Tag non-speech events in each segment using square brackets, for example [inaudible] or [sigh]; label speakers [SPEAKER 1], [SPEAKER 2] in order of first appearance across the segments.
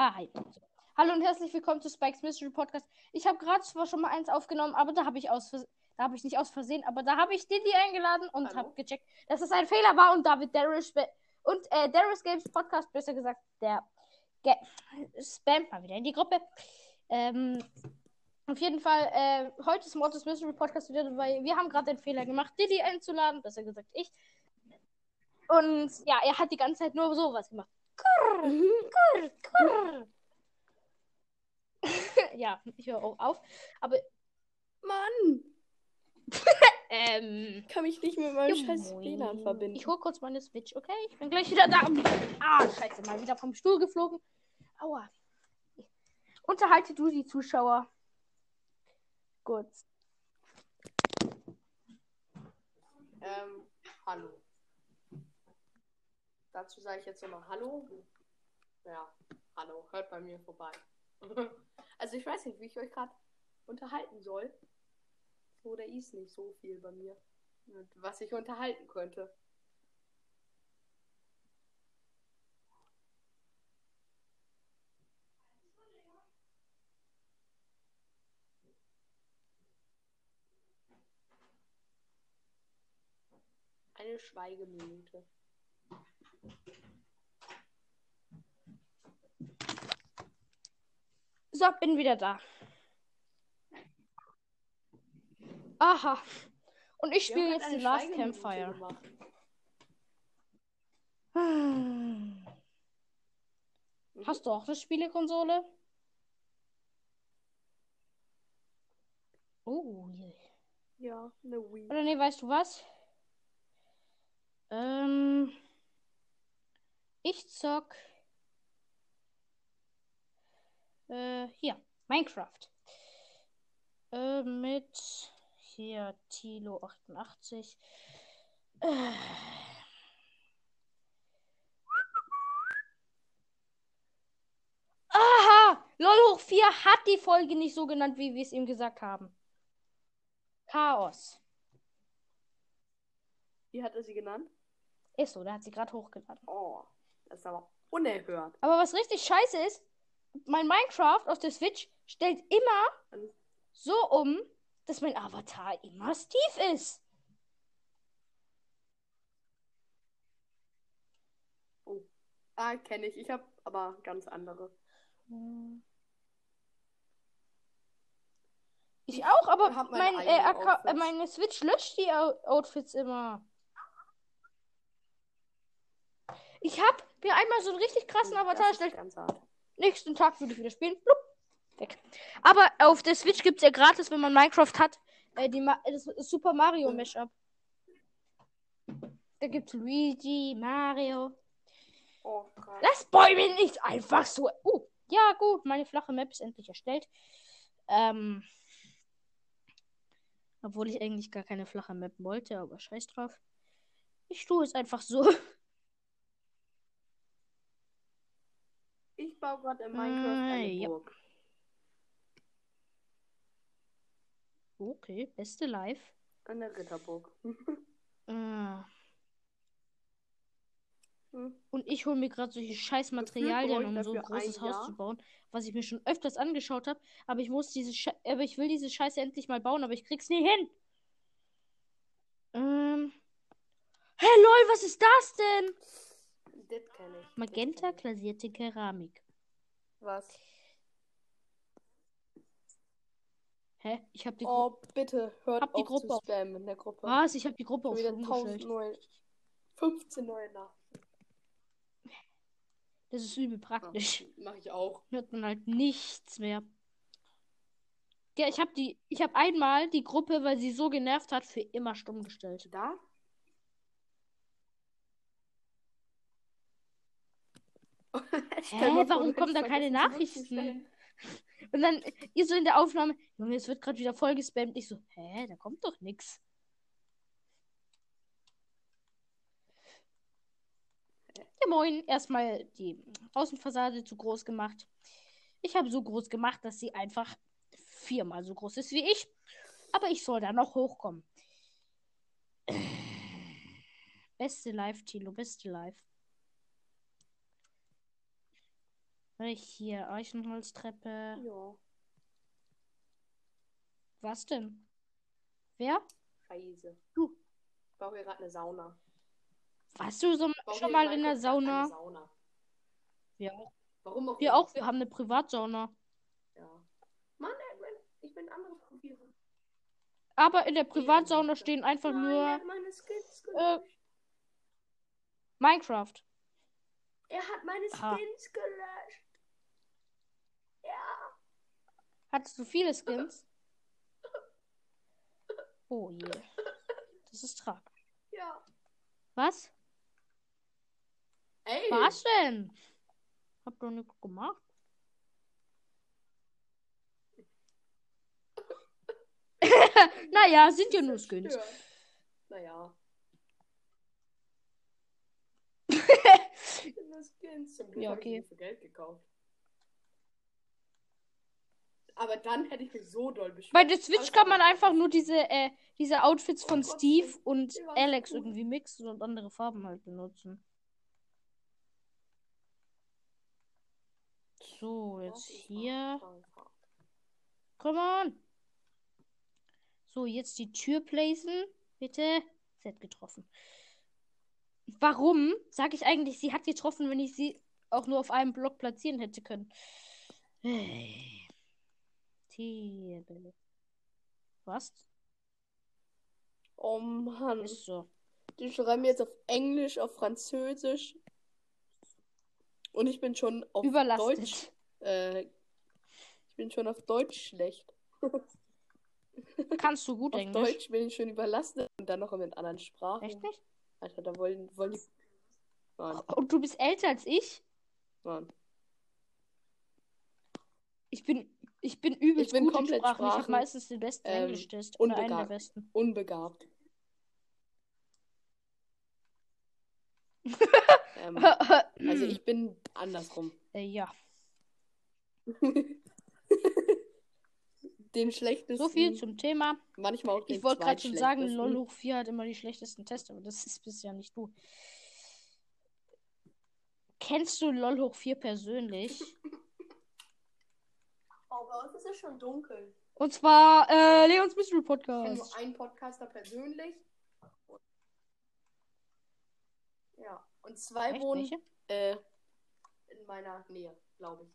[SPEAKER 1] Ah, hi. Hallo und herzlich willkommen zu Spikes Mystery Podcast. Ich habe gerade zwar schon mal eins aufgenommen, aber da habe ich aus da habe ich nicht aus Versehen, aber da habe ich Didi eingeladen und habe gecheckt, dass es ein Fehler war und David Darius und äh, Darius Games Podcast, besser gesagt, der Ge spammt mal wieder in die Gruppe. Ähm, auf jeden Fall, äh, heute ist Mortis Mystery Podcast wieder dabei. Wir haben gerade den Fehler gemacht, Didi einzuladen, besser gesagt ich. Und ja, er hat die ganze Zeit nur sowas gemacht. Kurr, kurr, kurr. ja, ich höre auch auf. Aber,
[SPEAKER 2] Mann, [laughs]
[SPEAKER 1] ähm.
[SPEAKER 2] kann mich nicht mit meinem scheiß. WLAN verbinden.
[SPEAKER 1] Ich hole kurz meine Switch, okay? Ich bin gleich wieder da. Ah, scheiße, mal wieder vom Stuhl geflogen. Aua. Unterhalte du die Zuschauer. Gut.
[SPEAKER 2] Ähm, hallo. Dazu sage ich jetzt nochmal Hallo. Ja, hallo, hört bei mir vorbei. [laughs] also ich weiß nicht, wie ich euch gerade unterhalten soll. So, da ist nicht so viel bei mir. Was ich unterhalten könnte. Eine Schweigeminute.
[SPEAKER 1] So, bin wieder da. Aha. Und ich spiele jetzt die
[SPEAKER 2] eine
[SPEAKER 1] Last Campfire. Hm. Hast du auch eine Spielekonsole? Oh, je.
[SPEAKER 2] Ja, eine Wii.
[SPEAKER 1] Oder nee, weißt du was? Ähm, ich zock äh, hier, Minecraft. Äh, mit hier Tilo 88. Äh. Aha! LOL hoch 4 hat die Folge nicht so genannt, wie wir es ihm gesagt haben. Chaos.
[SPEAKER 2] Wie hat er sie genannt?
[SPEAKER 1] Ist so, der hat sie gerade hochgeladen.
[SPEAKER 2] Oh, das ist aber unerhört.
[SPEAKER 1] Aber was richtig scheiße ist, mein Minecraft auf der Switch stellt immer so um, dass mein Avatar immer Steve ist.
[SPEAKER 2] Oh. Ah, kenne ich. Ich habe aber ganz andere.
[SPEAKER 1] Ich auch, aber mein, äh, äh, meine Switch löscht die Out- Outfits immer. Ich hab mir einmal so einen richtig krassen Avatar erstellt. Nächsten Tag würde ich wieder spielen. Blub, weg. Aber auf der Switch gibt es ja gratis, wenn man Minecraft hat, äh, die Ma das Super Mario Mashup. Da gibt's Luigi, Mario.
[SPEAKER 2] Oh, krass.
[SPEAKER 1] Lass Bäume nicht einfach so. Uh, ja, gut, meine flache Map ist endlich erstellt. Ähm. Obwohl ich eigentlich gar keine flache Map wollte, aber scheiß drauf. Ich tue es einfach so. [laughs]
[SPEAKER 2] Ich baue gerade in Minecraft eine
[SPEAKER 1] Äh, ja.
[SPEAKER 2] Burg.
[SPEAKER 1] Okay, beste Live.
[SPEAKER 2] Eine Ritterburg.
[SPEAKER 1] Äh.
[SPEAKER 2] Hm.
[SPEAKER 1] Und ich hole mir gerade solche scheiß Materialien, um so ein
[SPEAKER 2] dafür ein
[SPEAKER 1] großes Haus zu bauen, was ich mir schon öfters angeschaut habe. Aber ich muss diese Sche aber ich will diese Scheiße endlich mal bauen, aber ich krieg's nie hin. Ähm. Hey lol, was ist das denn?
[SPEAKER 2] Das
[SPEAKER 1] Magenta glasierte Keramik.
[SPEAKER 2] Was?
[SPEAKER 1] Hä? Ich habe die Gru
[SPEAKER 2] Oh, bitte, hört
[SPEAKER 1] Hab die
[SPEAKER 2] auf
[SPEAKER 1] Gruppe
[SPEAKER 2] zu
[SPEAKER 1] auf-
[SPEAKER 2] spammen in der Gruppe.
[SPEAKER 1] Was? Ich habe die Gruppe auf
[SPEAKER 2] wieder
[SPEAKER 1] Stumm
[SPEAKER 2] 1000
[SPEAKER 1] gestellt.
[SPEAKER 2] neue. 15 neue Nachrichten.
[SPEAKER 1] Das ist übel praktisch.
[SPEAKER 2] Mache ich auch.
[SPEAKER 1] Hört man halt nichts mehr. Ja, ich habe die ich habe einmal die Gruppe, weil sie so genervt hat, für immer stumm gestellt.
[SPEAKER 2] Da? [laughs]
[SPEAKER 1] Hä, warum kommen da keine Nachrichten? Und dann ihr so in der Aufnahme, Junge, es wird gerade wieder voll gespammt. Ich so, hä, da kommt doch nix. Ja, moin. Erstmal die Außenfassade zu groß gemacht. Ich habe so groß gemacht, dass sie einfach viermal so groß ist wie ich. Aber ich soll da noch hochkommen. Beste Live, Tilo, beste Live. Hier, Eichenholztreppe.
[SPEAKER 2] Ja.
[SPEAKER 1] Was denn? Wer?
[SPEAKER 2] Scheiße.
[SPEAKER 1] Du.
[SPEAKER 2] Ich baue hier gerade eine Sauna.
[SPEAKER 1] Warst du so schon mal in der Sauna?
[SPEAKER 2] Sauna.
[SPEAKER 1] Wir auch.
[SPEAKER 2] Warum auch
[SPEAKER 1] Wir auch, wir haben eine Privatsauna.
[SPEAKER 2] Ja. Mann, ey, mein- ich bin ein anderes Profil.
[SPEAKER 1] Aber in der Privatsauna stehen einfach
[SPEAKER 2] Nein, er
[SPEAKER 1] nur
[SPEAKER 2] hat meine Skins
[SPEAKER 1] äh. Minecraft.
[SPEAKER 2] er hat meine. Skins gelöscht. Ja.
[SPEAKER 1] Hattest du viele Skins? Oh je. Das ist tragisch.
[SPEAKER 2] Ja.
[SPEAKER 1] Was?
[SPEAKER 2] Ey.
[SPEAKER 1] Was denn? Hab doch nichts gemacht. [laughs] naja, sind ja nur Skins.
[SPEAKER 2] Zerstört. Naja. Sind nur Skins. Zum Glück
[SPEAKER 1] Ja,
[SPEAKER 2] habe ich
[SPEAKER 1] okay.
[SPEAKER 2] die für Geld gekauft. Aber dann hätte ich mich so doll beschwert.
[SPEAKER 1] Bei der Switch kann man einfach nur diese, äh, diese Outfits von
[SPEAKER 2] Oh
[SPEAKER 1] Steve und Alex
[SPEAKER 2] cool.
[SPEAKER 1] irgendwie mixen und andere Farben halt benutzen. So, jetzt hier. Come on. So, jetzt die Tür placen. Bitte. Sie hat getroffen. Warum sage ich eigentlich, sie hat getroffen, wenn ich sie auch nur auf einem Block platzieren hätte können? Hey. Tierbälle. Was?
[SPEAKER 2] Oh Mann.
[SPEAKER 1] Ist so.
[SPEAKER 2] Die schreiben jetzt auf Englisch, auf Französisch. Und ich bin schon auf
[SPEAKER 1] Überlastet.
[SPEAKER 2] Deutsch. Äh, ich bin schon auf Deutsch schlecht. [laughs]
[SPEAKER 1] Kannst du gut
[SPEAKER 2] Auf
[SPEAKER 1] Englisch?
[SPEAKER 2] Deutsch bin ich schon überlastet und dann noch mit anderen Sprachen.
[SPEAKER 1] Echt nicht?
[SPEAKER 2] Alter, da wollen, wollen die. Mann,
[SPEAKER 1] Und du bist älter als ich?
[SPEAKER 2] Mann.
[SPEAKER 1] Ich bin, ich bin übelst
[SPEAKER 2] Ich bin
[SPEAKER 1] gut in
[SPEAKER 2] komplett
[SPEAKER 1] Sprachen. Ich habe
[SPEAKER 2] Sprachen,
[SPEAKER 1] meistens den besten
[SPEAKER 2] ähm,
[SPEAKER 1] Englisch-Test. Oder einen der besten.
[SPEAKER 2] Unbegabt. [laughs] ähm, also ich bin andersrum.
[SPEAKER 1] äh, ja. [laughs]
[SPEAKER 2] Den schlechtesten.
[SPEAKER 1] So viel zum Thema.
[SPEAKER 2] Manchmal auch den
[SPEAKER 1] Ich wollte gerade schon sagen. LOL hoch 4 hat immer die schlechtesten Tests, aber das ist bisher nicht du. Kennst du LOL hoch 4 persönlich? [laughs]
[SPEAKER 2] Bei uns ist es schon dunkel.
[SPEAKER 1] Und zwar äh, Leons Mystery
[SPEAKER 2] Ich kenne
[SPEAKER 1] Podcast.
[SPEAKER 2] nur einen Podcaster persönlich. Ja. Und zwei
[SPEAKER 1] Echt?
[SPEAKER 2] wohnen äh, in meiner Nähe, glaube ich.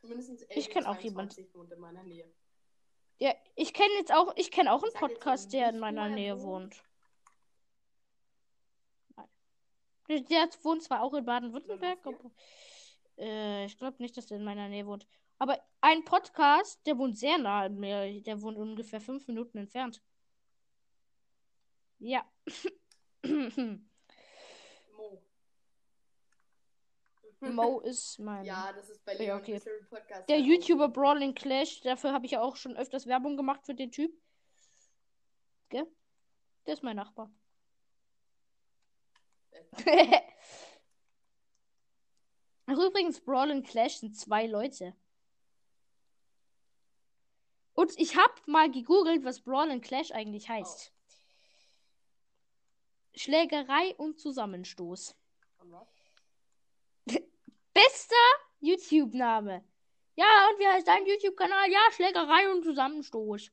[SPEAKER 2] Zumindest
[SPEAKER 1] Ich kenn auch jemand.
[SPEAKER 2] wohnt in meiner Nähe.
[SPEAKER 1] Ja, ich kenne jetzt auch, ich kenne auch einen
[SPEAKER 2] Ich
[SPEAKER 1] Podcast, der in meiner
[SPEAKER 2] er
[SPEAKER 1] Nähe
[SPEAKER 2] wohnt.
[SPEAKER 1] wohnt. Der, wohnt zwar auch in Baden-Württemberg, aber äh, ich glaube nicht, dass der in meiner Nähe wohnt. Aber ein Podcast, der wohnt sehr nah an mir. Der wohnt ungefähr fünf Minuten entfernt. Ja. [coughs]
[SPEAKER 2] Mo. [laughs]
[SPEAKER 1] Mo ist mein.
[SPEAKER 2] Ja, das ist bei
[SPEAKER 1] Ja,
[SPEAKER 2] Leon
[SPEAKER 1] okay.
[SPEAKER 2] Mystery Podcast.
[SPEAKER 1] Der YouTuber. Brawling Clash, dafür habe ich ja auch schon öfters Werbung gemacht für den Typ. Gell? Der ist mein Nachbar. [laughs] Ach, übrigens, Brawling Clash sind zwei Leute. Und ich habe mal gegoogelt, was Brawling Clash eigentlich heißt. Schlägerei und Zusammenstoß. [laughs] Bester YouTube-Name. Ja, und wie heißt dein YouTube-Kanal? Ja, Schlägerei und Zusammenstoß.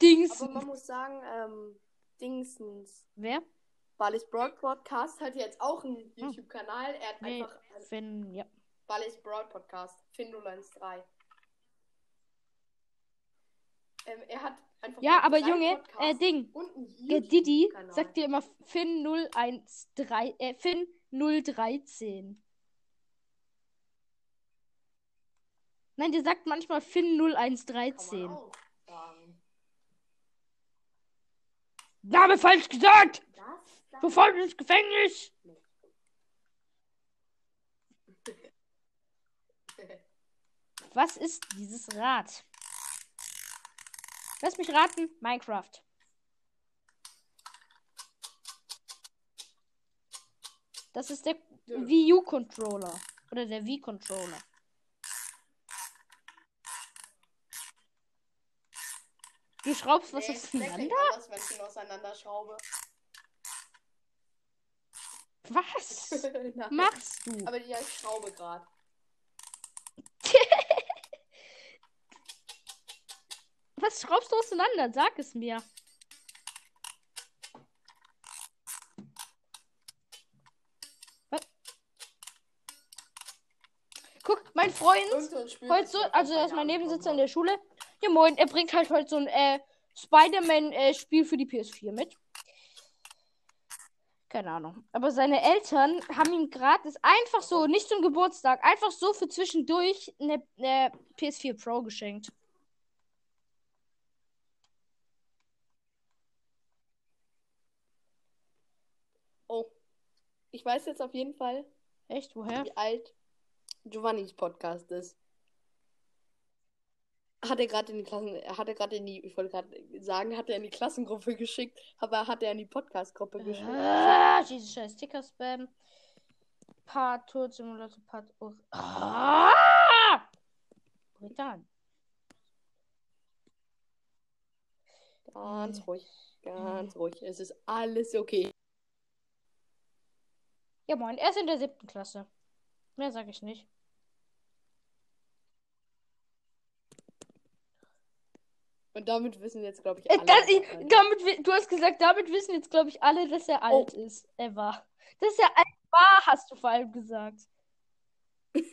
[SPEAKER 1] Dings.
[SPEAKER 2] Aber man muss sagen, ähm, Dingsens.
[SPEAKER 1] Wer?
[SPEAKER 2] Ballis Broad Podcast hat jetzt auch einen YouTube-Kanal. Er hat
[SPEAKER 1] Hm. Nee,
[SPEAKER 2] einfach einen
[SPEAKER 1] Finn, ja.
[SPEAKER 2] Ballis Broad Podcast. Fin013. Ähm, er hat einfach
[SPEAKER 1] Ja, aber Junge, äh,
[SPEAKER 2] Podcasts
[SPEAKER 1] Ding. Der Didi sagt dir immer Finn 013, äh, Finn 013. Nein, der sagt manchmal Finn
[SPEAKER 2] Kann man
[SPEAKER 1] 0113.
[SPEAKER 2] auch sagen.
[SPEAKER 1] Name falsch gesagt!
[SPEAKER 2] Das, das
[SPEAKER 1] Sofort ins Gefängnis! Was ist dieses Rad? Lass mich raten. Minecraft. Das ist der
[SPEAKER 2] Nö.
[SPEAKER 1] Wii U Controller. Oder der Wii Controller. Du schraubst was
[SPEAKER 2] Nee,
[SPEAKER 1] auseinander?
[SPEAKER 2] anders, wenn ich ihn auseinanderschraube.
[SPEAKER 1] Was [laughs] machst du?
[SPEAKER 2] Aber ja, ich schraube gerade.
[SPEAKER 1] Was schraubst du auseinander? Sag es mir. Was? Guck, mein Freund, heute
[SPEAKER 2] das
[SPEAKER 1] so, also er ist mein Nebensitzer in der Schule. Ja moin, er bringt halt heute so ein äh, Spider-Man-Spiel für die PS4 mit. Keine Ahnung. Aber seine Eltern haben ihm gratis einfach so, nicht zum Geburtstag, einfach so für zwischendurch eine, eine PS4 Pro geschenkt.
[SPEAKER 2] Oh. Ich weiß jetzt auf jeden Fall,
[SPEAKER 1] Echt? Woher?
[SPEAKER 2] wie alt Giovannis Podcast ist. Hat er gerade in die Klassen, hat er gerade in die, ich wollte gerade sagen, hat er in die Klassengruppe geschickt, aber hat er in die Podcast-Gruppe geschickt.
[SPEAKER 1] Ah, dieses scheiß Sticker-Spam. Part Tod Simulator Part. Oh. Ah! Britan.
[SPEAKER 2] Ganz ruhig, ganz ruhig. Es ist alles okay.
[SPEAKER 1] Ja, moin, er ist in der siebten Klasse. Mehr sag ich nicht.
[SPEAKER 2] Und damit wissen jetzt, glaube ich,
[SPEAKER 1] Äh,
[SPEAKER 2] alle.
[SPEAKER 1] das, ich,
[SPEAKER 2] ist.
[SPEAKER 1] damit, du hast gesagt, damit wissen jetzt, glaube ich, alle, dass er alt ist. Er war. Dass er alt war, hast du vor allem gesagt. [laughs]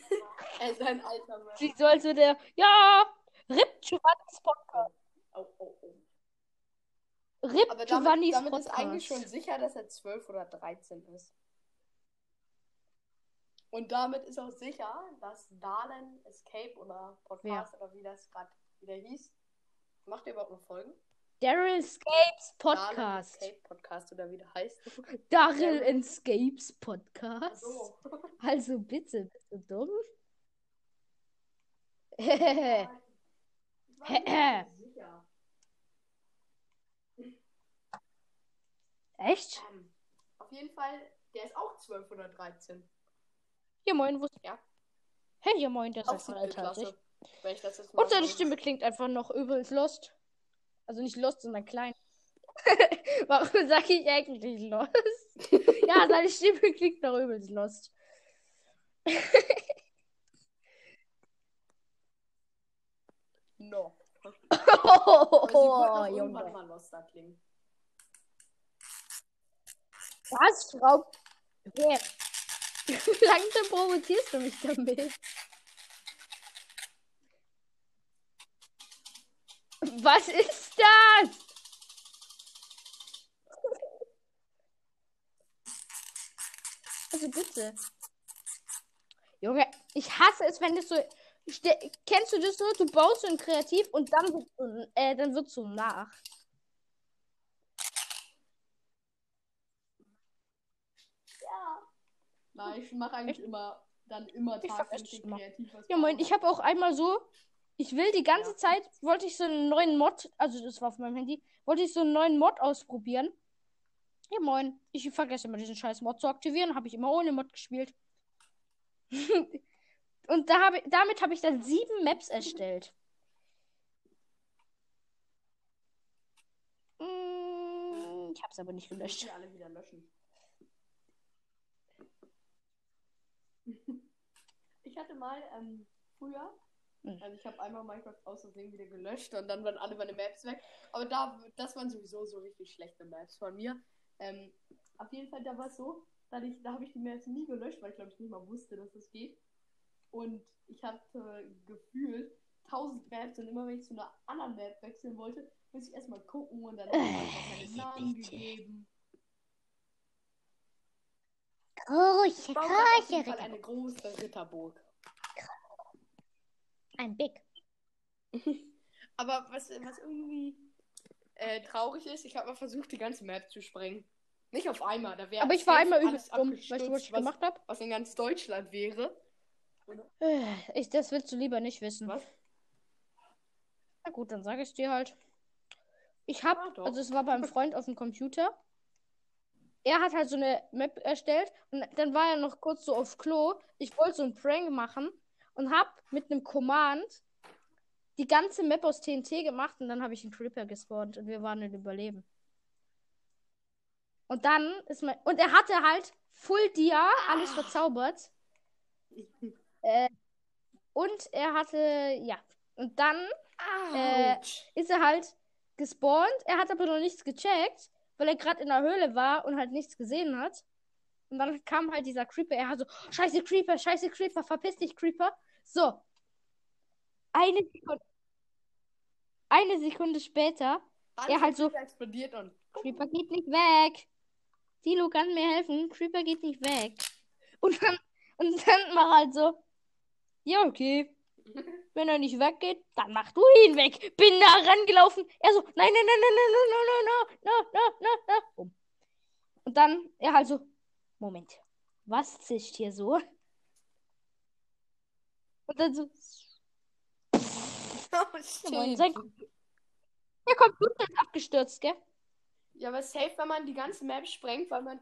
[SPEAKER 2] Er ist ein alter Mann.
[SPEAKER 1] Wie soll so der. Ja! Rip Giovannis Podcast.
[SPEAKER 2] Oh, oh, oh.
[SPEAKER 1] Rip
[SPEAKER 2] Aber damit,
[SPEAKER 1] Giovannis
[SPEAKER 2] damit
[SPEAKER 1] Podcast.
[SPEAKER 2] ist eigentlich schon sicher, dass er 12 oder 13 ist. Und damit ist auch sicher, dass Dalen Escape oder Podcast oder wie das gerade wieder hieß. Macht ihr überhaupt noch Folgen?
[SPEAKER 1] Daryl Scapes
[SPEAKER 2] Dalen
[SPEAKER 1] Podcast.
[SPEAKER 2] Escape Podcast oder wie der heißt. [laughs]
[SPEAKER 1] Daryl Escapes Podcast.
[SPEAKER 2] So.
[SPEAKER 1] Also bitte, bist du dumm? Echt?
[SPEAKER 2] Ähm, auf jeden Fall, der ist auch 12 oder 13.
[SPEAKER 1] Ja, moin, wo
[SPEAKER 2] Ja.
[SPEAKER 1] Hey, ja, moin, der
[SPEAKER 2] jetzt mal
[SPEAKER 1] Und seine Stimme klingt einfach noch übelst lost. Also nicht lost, sondern klein. [laughs] Warum sage ich eigentlich lost? [laughs] ja, seine Stimme klingt noch übelst lost. [laughs]
[SPEAKER 2] No.
[SPEAKER 1] Oh,
[SPEAKER 2] irgendwann
[SPEAKER 1] Junge.
[SPEAKER 2] mal loster klingen.
[SPEAKER 1] Was, Frau? Wer? [laughs] Lange provozierst du mich damit? Was ist das? Also bitte. Junge, ich hasse es, wenn das so. Kennst du das so? Du baust so ein Kreativ und dann äh, dann wird so nach.
[SPEAKER 2] Ja. Nein, ich mache eigentlich immer dann immer
[SPEAKER 1] Ich immer.
[SPEAKER 2] kreativ was
[SPEAKER 1] Ja, moin, ich habe auch einmal so, ich will die ganze
[SPEAKER 2] Ja.
[SPEAKER 1] Zeit, wollte ich so einen neuen Mod, also das war auf meinem Handy, wollte ich so einen neuen Mod ausprobieren. Ja, moin, ich vergesse immer diesen scheiß Mod zu aktivieren, habe ich immer ohne Mod gespielt. [laughs] Und da habe, damit habe ich dann sieben Maps erstellt. Mm, [laughs] Ich habe es aber nicht
[SPEAKER 2] Ich
[SPEAKER 1] gelöscht.
[SPEAKER 2] die alle wieder löschen. [laughs] Ich hatte mal ähm, früher,
[SPEAKER 1] Hm.
[SPEAKER 2] also ich habe einmal Minecraft aus Versehen wieder gelöscht und dann waren alle meine Maps weg. Aber da, das waren sowieso so richtig schlechte Maps von mir. Ähm, auf jeden Fall, da war es so, da, ich, da habe ich die Maps nie gelöscht, weil ich glaube ich nicht mal wusste, dass das geht. Und ich hatte gefühlt 1000 Maps und immer wenn ich zu einer anderen Map wechseln wollte, muss ich erstmal gucken und dann [laughs] habe ich einfach meine Namen gegeben.
[SPEAKER 1] Große,
[SPEAKER 2] jeden Fall eine große Ritterburg.
[SPEAKER 1] Ein Big. [laughs]
[SPEAKER 2] Aber was, was irgendwie äh, traurig ist, ich habe mal versucht, die ganze Map zu sprengen. Nicht auf einmal, da wäre
[SPEAKER 1] Aber ich war einmal übelst dumm. Weißt du, was ich gemacht habe?
[SPEAKER 2] was in ganz Deutschland wäre.
[SPEAKER 1] Äh, Ich, das willst du lieber nicht wissen.
[SPEAKER 2] Was?
[SPEAKER 1] Na gut, dann sage ich dir halt. Ich hab,
[SPEAKER 2] Ja, doch.
[SPEAKER 1] also es war beim Freund auf dem Computer. Er hat halt so eine Map erstellt und dann war er noch kurz so auf Klo. Ich wollte so einen Prank machen und hab mit einem Command die ganze Map aus TNT gemacht und dann habe ich einen Creeper gespawnt und wir waren in Überleben. Und dann ist mein. Und er hatte halt Full Dia, alles
[SPEAKER 2] Ah.
[SPEAKER 1] verzaubert. Äh, und er hatte, ja. Und dann Äh, ist er halt gespawnt. Er hat aber noch nichts gecheckt, weil er gerade in der Höhle war und halt nichts gesehen hat. Und dann kam halt dieser Creeper. Er hat so, scheiße Creeper, scheiße Creeper, verpiss dich Creeper. So. Eine Sekunde. Eine Sekunde später,
[SPEAKER 2] Alles
[SPEAKER 1] er halt so-
[SPEAKER 2] explodiert und.
[SPEAKER 1] Creeper geht nicht weg. Dilo kann mir helfen. Creeper geht nicht weg. Und dann, und dann mach halt so, ja, okay. Wenn er nicht weggeht, dann mach du ihn weg. Bin da rangelaufen. Er so, nein, nein, nein, nein, nein, nein, nein, nein, nein, nein, nein, nein. Bumm. Und dann er halt so, Moment, was zischt hier so? Und dann so,
[SPEAKER 2] oh, shit.
[SPEAKER 1] sein- der Computer ist abgestürzt, gell?
[SPEAKER 2] Ja, aber safe, wenn man die ganze Map sprengt, weil man.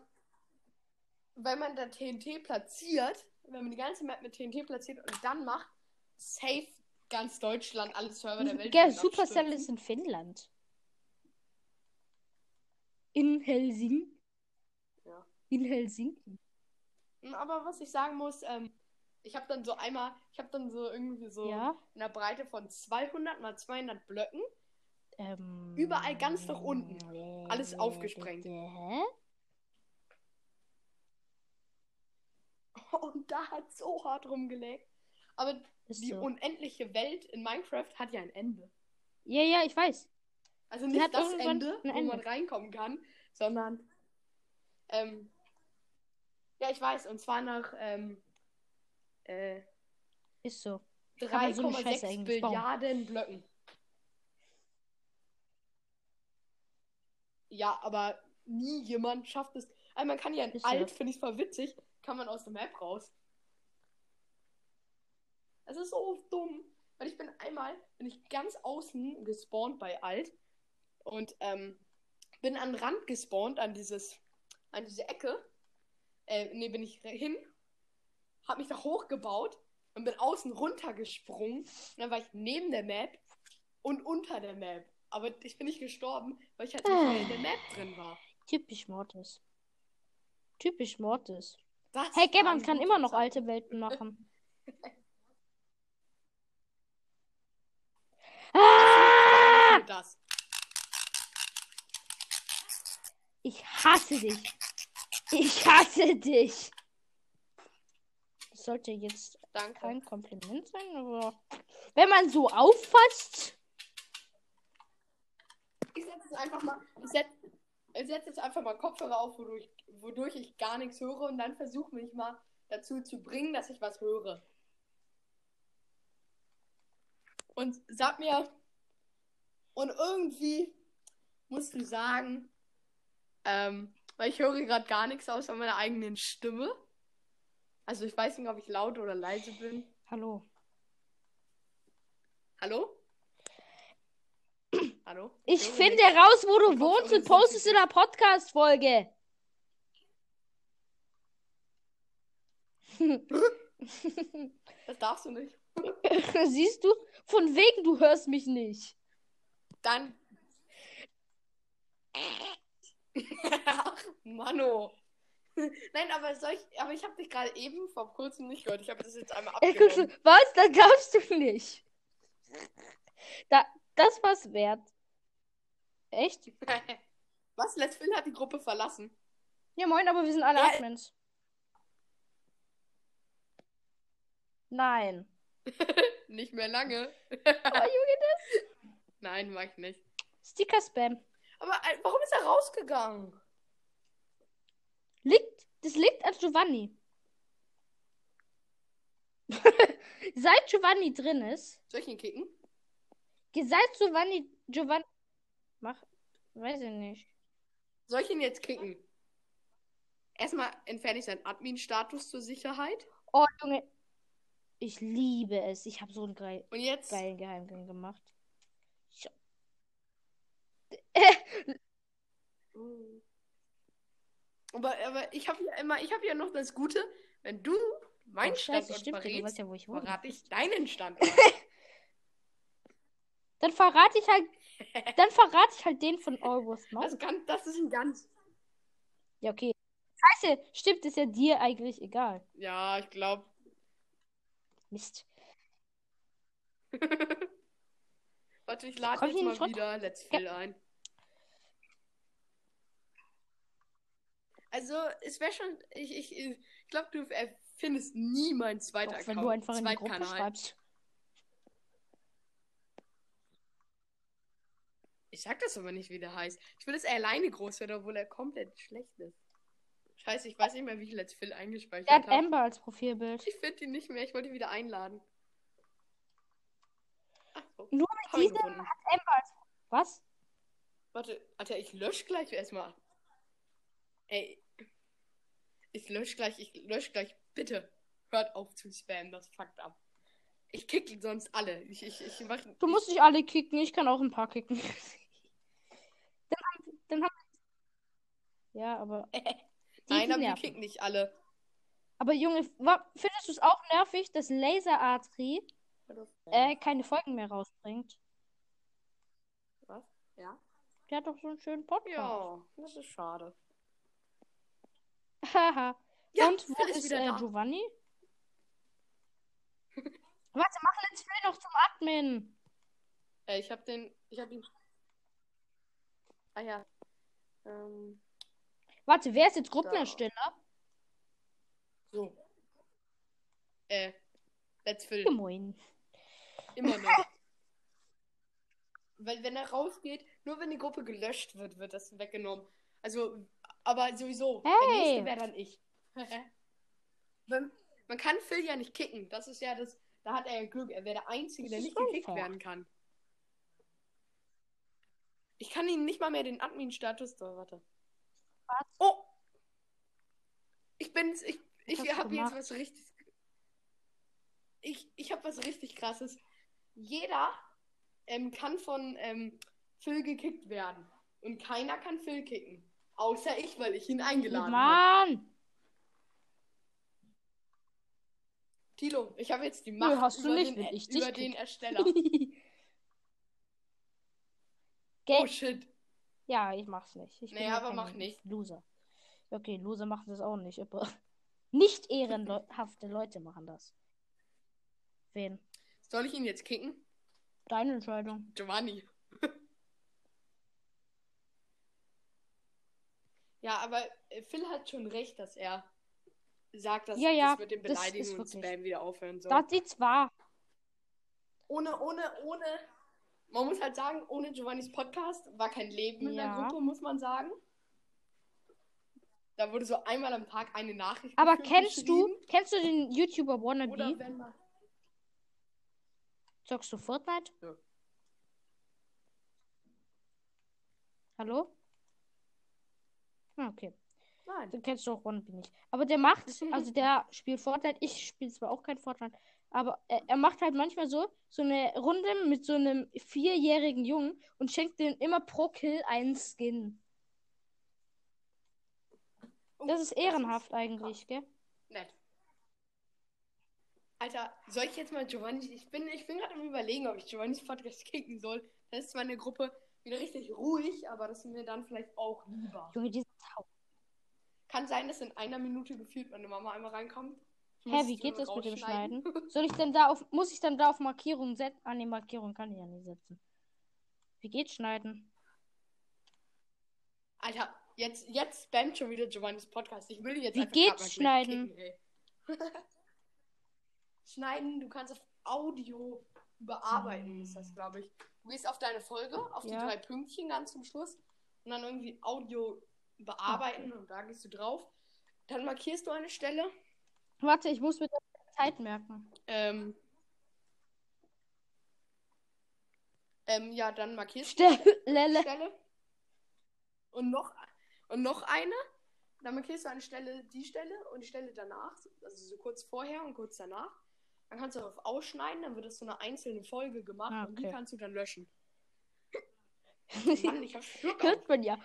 [SPEAKER 2] Weil man da TNT platziert, wenn man die ganze Map mit TNT platziert und dann macht, safe ganz Deutschland, alle Server der Welt. Würden
[SPEAKER 1] Supercell ist in Finnland. In Helsinki.
[SPEAKER 2] Ja.
[SPEAKER 1] In Helsinki.
[SPEAKER 2] Hm, Aber was ich sagen muss, ähm, ich habe dann so einmal, ich habe dann so irgendwie so
[SPEAKER 1] Ja.
[SPEAKER 2] in der Breite von 200 mal 200 Blöcken
[SPEAKER 1] Ähm,
[SPEAKER 2] Überall ganz nach unten. Alles aufgesprengt.
[SPEAKER 1] Hä? [laughs]
[SPEAKER 2] und da hat so hart rumgelegt. Aber
[SPEAKER 1] Ist
[SPEAKER 2] die
[SPEAKER 1] so.
[SPEAKER 2] unendliche Welt in Minecraft hat ja ein Ende.
[SPEAKER 1] Ja, ja, ich weiß.
[SPEAKER 2] Also nicht das Ende,
[SPEAKER 1] ein
[SPEAKER 2] wo man
[SPEAKER 1] Ende.
[SPEAKER 2] reinkommen kann, sondern ähm, ja, ich weiß, und zwar nach ähm, äh,
[SPEAKER 1] Ist so. Kann man so eine Scheiße
[SPEAKER 2] 3,6
[SPEAKER 1] eigentlich bauen?
[SPEAKER 2] Billiarden Blöcken. Ja, aber nie jemand schafft es. Also man kann ja in
[SPEAKER 1] Ist so.
[SPEAKER 2] alt, finde ich voll witzig, kann man aus der Map raus. Es ist so dumm. Weil ich bin einmal, bin ich ganz außen gespawnt bei alt und ähm, bin an den Rand gespawnt, an dieses, an diese Ecke. Äh, nee, bin ich hin, hab mich da hochgebaut und bin außen runtergesprungen. Und dann war ich neben der Map und unter der Map. Aber ich bin nicht gestorben, weil ich halt nicht mehr in der Map drin war.
[SPEAKER 1] Typisch Mortis. Typisch Mortis.
[SPEAKER 2] Das
[SPEAKER 1] Hey, Gammon
[SPEAKER 2] ein
[SPEAKER 1] kann immer noch alte Welten machen. [laughs] ah!
[SPEAKER 2] Das.
[SPEAKER 1] Ich hasse dich. Ich hasse dich. Das sollte jetzt
[SPEAKER 2] Danke.
[SPEAKER 1] kein Kompliment sein, aber wenn man so auffasst,
[SPEAKER 2] Ich setze jetzt einfach mal, ich setze setz jetzt einfach mal Kopfhörer auf, wodurch, wodurch ich gar nichts höre und dann versuche mich mal dazu zu bringen, dass ich was höre. Und sag mir, und irgendwie musst du sagen, ähm, weil ich höre gerade gar nichts außer meiner eigenen Stimme. Also ich weiß nicht, ob ich laut oder leise bin.
[SPEAKER 1] hallo.
[SPEAKER 2] Hallo? Hallo?
[SPEAKER 1] Ich
[SPEAKER 2] höre
[SPEAKER 1] finde raus, wo du wohnst und postest in der Podcast-Folge.
[SPEAKER 2] Das darfst du nicht. [laughs]
[SPEAKER 1] Siehst du? Von wegen, du hörst mich nicht.
[SPEAKER 2] Dann. [laughs] Ach, Mano. Nein, aber soll ich, aber ich habe dich gerade eben vor kurzem nicht gehört. Ich habe das jetzt einmal abgenommen.
[SPEAKER 1] was? Das darfst du nicht. Da, das war's wert. Echt? [laughs]
[SPEAKER 2] Was? Let's Phil hat die Gruppe verlassen.
[SPEAKER 1] Ja, moin, aber wir sind alle
[SPEAKER 2] Ja.
[SPEAKER 1] Admins. Nein. [laughs]
[SPEAKER 2] Nicht mehr lange.
[SPEAKER 1] Oh, Junge,
[SPEAKER 2] Nein, mach ich nicht.
[SPEAKER 1] Sticker-Spam.
[SPEAKER 2] Aber äh, warum ist er rausgegangen?
[SPEAKER 1] Liegt, das liegt an Giovanni. [laughs] Seit Giovanni drin ist,
[SPEAKER 2] Soll ich ihn kicken?
[SPEAKER 1] seit Giovanni, Giovanni, mach, weiß ich nicht.
[SPEAKER 2] Soll ich ihn jetzt kicken? Erstmal entferne ich seinen Admin-Status zur Sicherheit.
[SPEAKER 1] Oh, Junge, ich liebe es. Ich habe so einen geil,
[SPEAKER 2] Und jetzt.
[SPEAKER 1] geilen Geheimgang gemacht.
[SPEAKER 2] Aber, aber ich habe ja immer, ich habe ja noch das Gute, wenn du meinen
[SPEAKER 1] oh, Scheiße,
[SPEAKER 2] Standort
[SPEAKER 1] stimmt, ja, du
[SPEAKER 2] verrätst,
[SPEAKER 1] weißt ja, wo ich wohne.
[SPEAKER 2] verrate ich deinen Standort. [laughs]
[SPEAKER 1] Dann verrate ich halt, dann verrate ich halt den von Always Now.
[SPEAKER 2] Das, kann, das ist ein ganz.
[SPEAKER 1] Ja, okay. Scheiße, stimmt, ist ja dir eigentlich egal.
[SPEAKER 2] Ja, ich glaube.
[SPEAKER 1] Mist. [laughs]
[SPEAKER 2] Warte, ich lade jetzt mal
[SPEAKER 1] nicht runter?
[SPEAKER 2] wieder Let's Fill ein. Also, es wäre schon. Ich, ich, ich glaube, du findest nie meinen zweiten
[SPEAKER 1] Doch,
[SPEAKER 2] Account.
[SPEAKER 1] wenn du einfach in die Gruppe
[SPEAKER 2] Zweitkanal.
[SPEAKER 1] schreibst.
[SPEAKER 2] Ich sag das aber nicht, wie der heißt. Ich will, dass er alleine groß wird, obwohl er komplett schlecht ist. Scheiße, ich weiß nicht mehr, wie ich Let's Fill eingespeichert
[SPEAKER 1] Der hat
[SPEAKER 2] habe.
[SPEAKER 1] Amber als Profilbild.
[SPEAKER 2] Ich finde ihn nicht mehr. Ich wollte ihn wieder einladen. Ach.
[SPEAKER 1] Nur mit diesem hat Amber als. Was?
[SPEAKER 2] Warte, Alter, ich lösche gleich erstmal. Ey. Ich lösche gleich, ich lösche gleich. Bitte. Hört auf zu spammen, das fuckt ab. Ich kick sonst alle. Ich, ich, ich mach,
[SPEAKER 1] Du musst nicht alle kicken, ich kann auch ein paar kicken. [laughs] dann haben, dann haben Ja, aber. [laughs]
[SPEAKER 2] Nein, aber wir kicken nicht alle.
[SPEAKER 1] Aber Junge, findest du es auch nervig, dass Laser Atri äh, keine Folgen mehr rausbringt?
[SPEAKER 2] Was? Ja?
[SPEAKER 1] Der hat doch so einen schönen Podcast.
[SPEAKER 2] Ja, das ist schade.
[SPEAKER 1] Haha.
[SPEAKER 2] Ja,
[SPEAKER 1] Und wo
[SPEAKER 2] ist
[SPEAKER 1] ist,
[SPEAKER 2] wieder
[SPEAKER 1] äh,
[SPEAKER 2] da.
[SPEAKER 1] Giovanni? [laughs] Warte, mach Let's Play noch zum Admin.
[SPEAKER 2] Äh, ich hab den. Ich hab ihn. Ah ja. Ähm,
[SPEAKER 1] Warte, wer ist jetzt Gruppenersteller?
[SPEAKER 2] so. Äh. Let's fill.
[SPEAKER 1] Moin.
[SPEAKER 2] Immer [laughs] noch. Weil wenn er rausgeht, nur wenn die Gruppe gelöscht wird, wird das weggenommen. Also, aber sowieso. Der
[SPEAKER 1] Hey.
[SPEAKER 2] nächste wäre dann ich. [laughs] Man kann Phil ja nicht kicken. Das ist ja das. Da hat er ja Glück. Er wäre der Einzige, der nicht gekickt
[SPEAKER 1] unfair.
[SPEAKER 2] werden kann. Ich kann ihm nicht mal mehr den Admin-Status. Da, warte.
[SPEAKER 1] Was?
[SPEAKER 2] Oh! Ich bin's. Ich, ich
[SPEAKER 1] du
[SPEAKER 2] habe jetzt was richtig. Ich, ich habe was richtig krasses. Jeder ähm, kann von ähm, Phil gekickt werden. Und keiner kann Phil kicken. Außer ich, weil ich ihn eingeladen habe.
[SPEAKER 1] Mann!
[SPEAKER 2] Tilo, ich habe jetzt die
[SPEAKER 1] Nö,
[SPEAKER 2] Macht
[SPEAKER 1] hast du
[SPEAKER 2] über,
[SPEAKER 1] nicht,
[SPEAKER 2] den,
[SPEAKER 1] ich
[SPEAKER 2] über den. Ersteller. [laughs] Oh shit.
[SPEAKER 1] Ja, ich mach's nicht. Ich
[SPEAKER 2] Nee, aber mach nicht.
[SPEAKER 1] Loser. Okay, Loser machen das auch nicht. Aber [laughs] nicht ehrenhafte Leute machen das. Wen?
[SPEAKER 2] Soll ich ihn jetzt kicken?
[SPEAKER 1] Deine Entscheidung.
[SPEAKER 2] Giovanni. [laughs] ja, aber äh, Phil hat schon recht, dass er sagt, dass
[SPEAKER 1] Ja, ja,
[SPEAKER 2] das mit dem
[SPEAKER 1] ist
[SPEAKER 2] Beleidigen und Spam wieder aufhören soll.
[SPEAKER 1] Das sieht's wahr.
[SPEAKER 2] ohne, ohne, ohne. Man muss halt sagen, ohne Giovannis Podcast war kein Leben in der. Gruppe, muss man sagen. Da wurde so einmal am Tag eine Nachricht.
[SPEAKER 1] Aber kennst du, kennst du den YouTuber
[SPEAKER 2] Oder
[SPEAKER 1] Wannabe?
[SPEAKER 2] wenn man.
[SPEAKER 1] Zockst du Fortnite?
[SPEAKER 2] Ja.
[SPEAKER 1] Hallo? Ah, okay.
[SPEAKER 2] Nein.
[SPEAKER 1] Du kennst du auch Wannabe nicht. Aber der macht, [laughs] also der spielt Fortnite. Ich spiele zwar auch kein Fortnite, aber er, er macht halt manchmal so, so eine Runde mit so einem vierjährigen Jungen und schenkt dem immer pro Kill einen Skin.
[SPEAKER 2] Oh,
[SPEAKER 1] Das ist ehrenhaft eigentlich, gell?
[SPEAKER 2] Nett. Alter, soll ich jetzt mal Giovanni. Ich bin, ich bin gerade am überlegen, ob ich Giovannis Podcast [laughs] kicken soll. Da ist zwar eine Gruppe wieder richtig ruhig, aber das ist mir dann vielleicht auch lieber.
[SPEAKER 1] Junge, diese Sau.
[SPEAKER 2] Kann sein, dass in einer Minute gefühlt meine Mama einmal reinkommt.
[SPEAKER 1] Hä, wie geht das mit dem. Schneiden? [laughs] Soll ich denn da auf, muss ich dann da auf Markierung setzen? Ah, ne, Markierung kann ich ja nicht setzen. Wie geht Schneiden?
[SPEAKER 2] Alter, jetzt, jetzt spammt schon wieder Giovannis Podcast. Ich will jetzt
[SPEAKER 1] Wie
[SPEAKER 2] einfach
[SPEAKER 1] geht's schneiden?
[SPEAKER 2] kicken, [laughs] schneiden, du kannst auf Audio überarbeiten, ist das, glaube ich. Du gehst auf deine Folge, auf die
[SPEAKER 1] Ja.
[SPEAKER 2] drei Pünktchen ganz zum Schluss und dann irgendwie Audio bearbeiten und da gehst du drauf. Dann markierst du eine Stelle.
[SPEAKER 1] Warte, ich muss mir das Zeit merken.
[SPEAKER 2] Ähm, ähm, ja, dann markierst
[SPEAKER 1] Stelle.
[SPEAKER 2] du Stelle. Und noch, und noch eine. Dann markierst du eine Stelle, die Stelle und die Stelle danach. Also so kurz vorher und kurz danach. Dann kannst du darauf ausschneiden, dann wird das so eine einzelne Folge gemacht
[SPEAKER 1] Ah,
[SPEAKER 2] und die
[SPEAKER 1] okay.
[SPEAKER 2] kannst du dann löschen. [laughs] Mann, ich hab Schluck.
[SPEAKER 1] Hört man ja.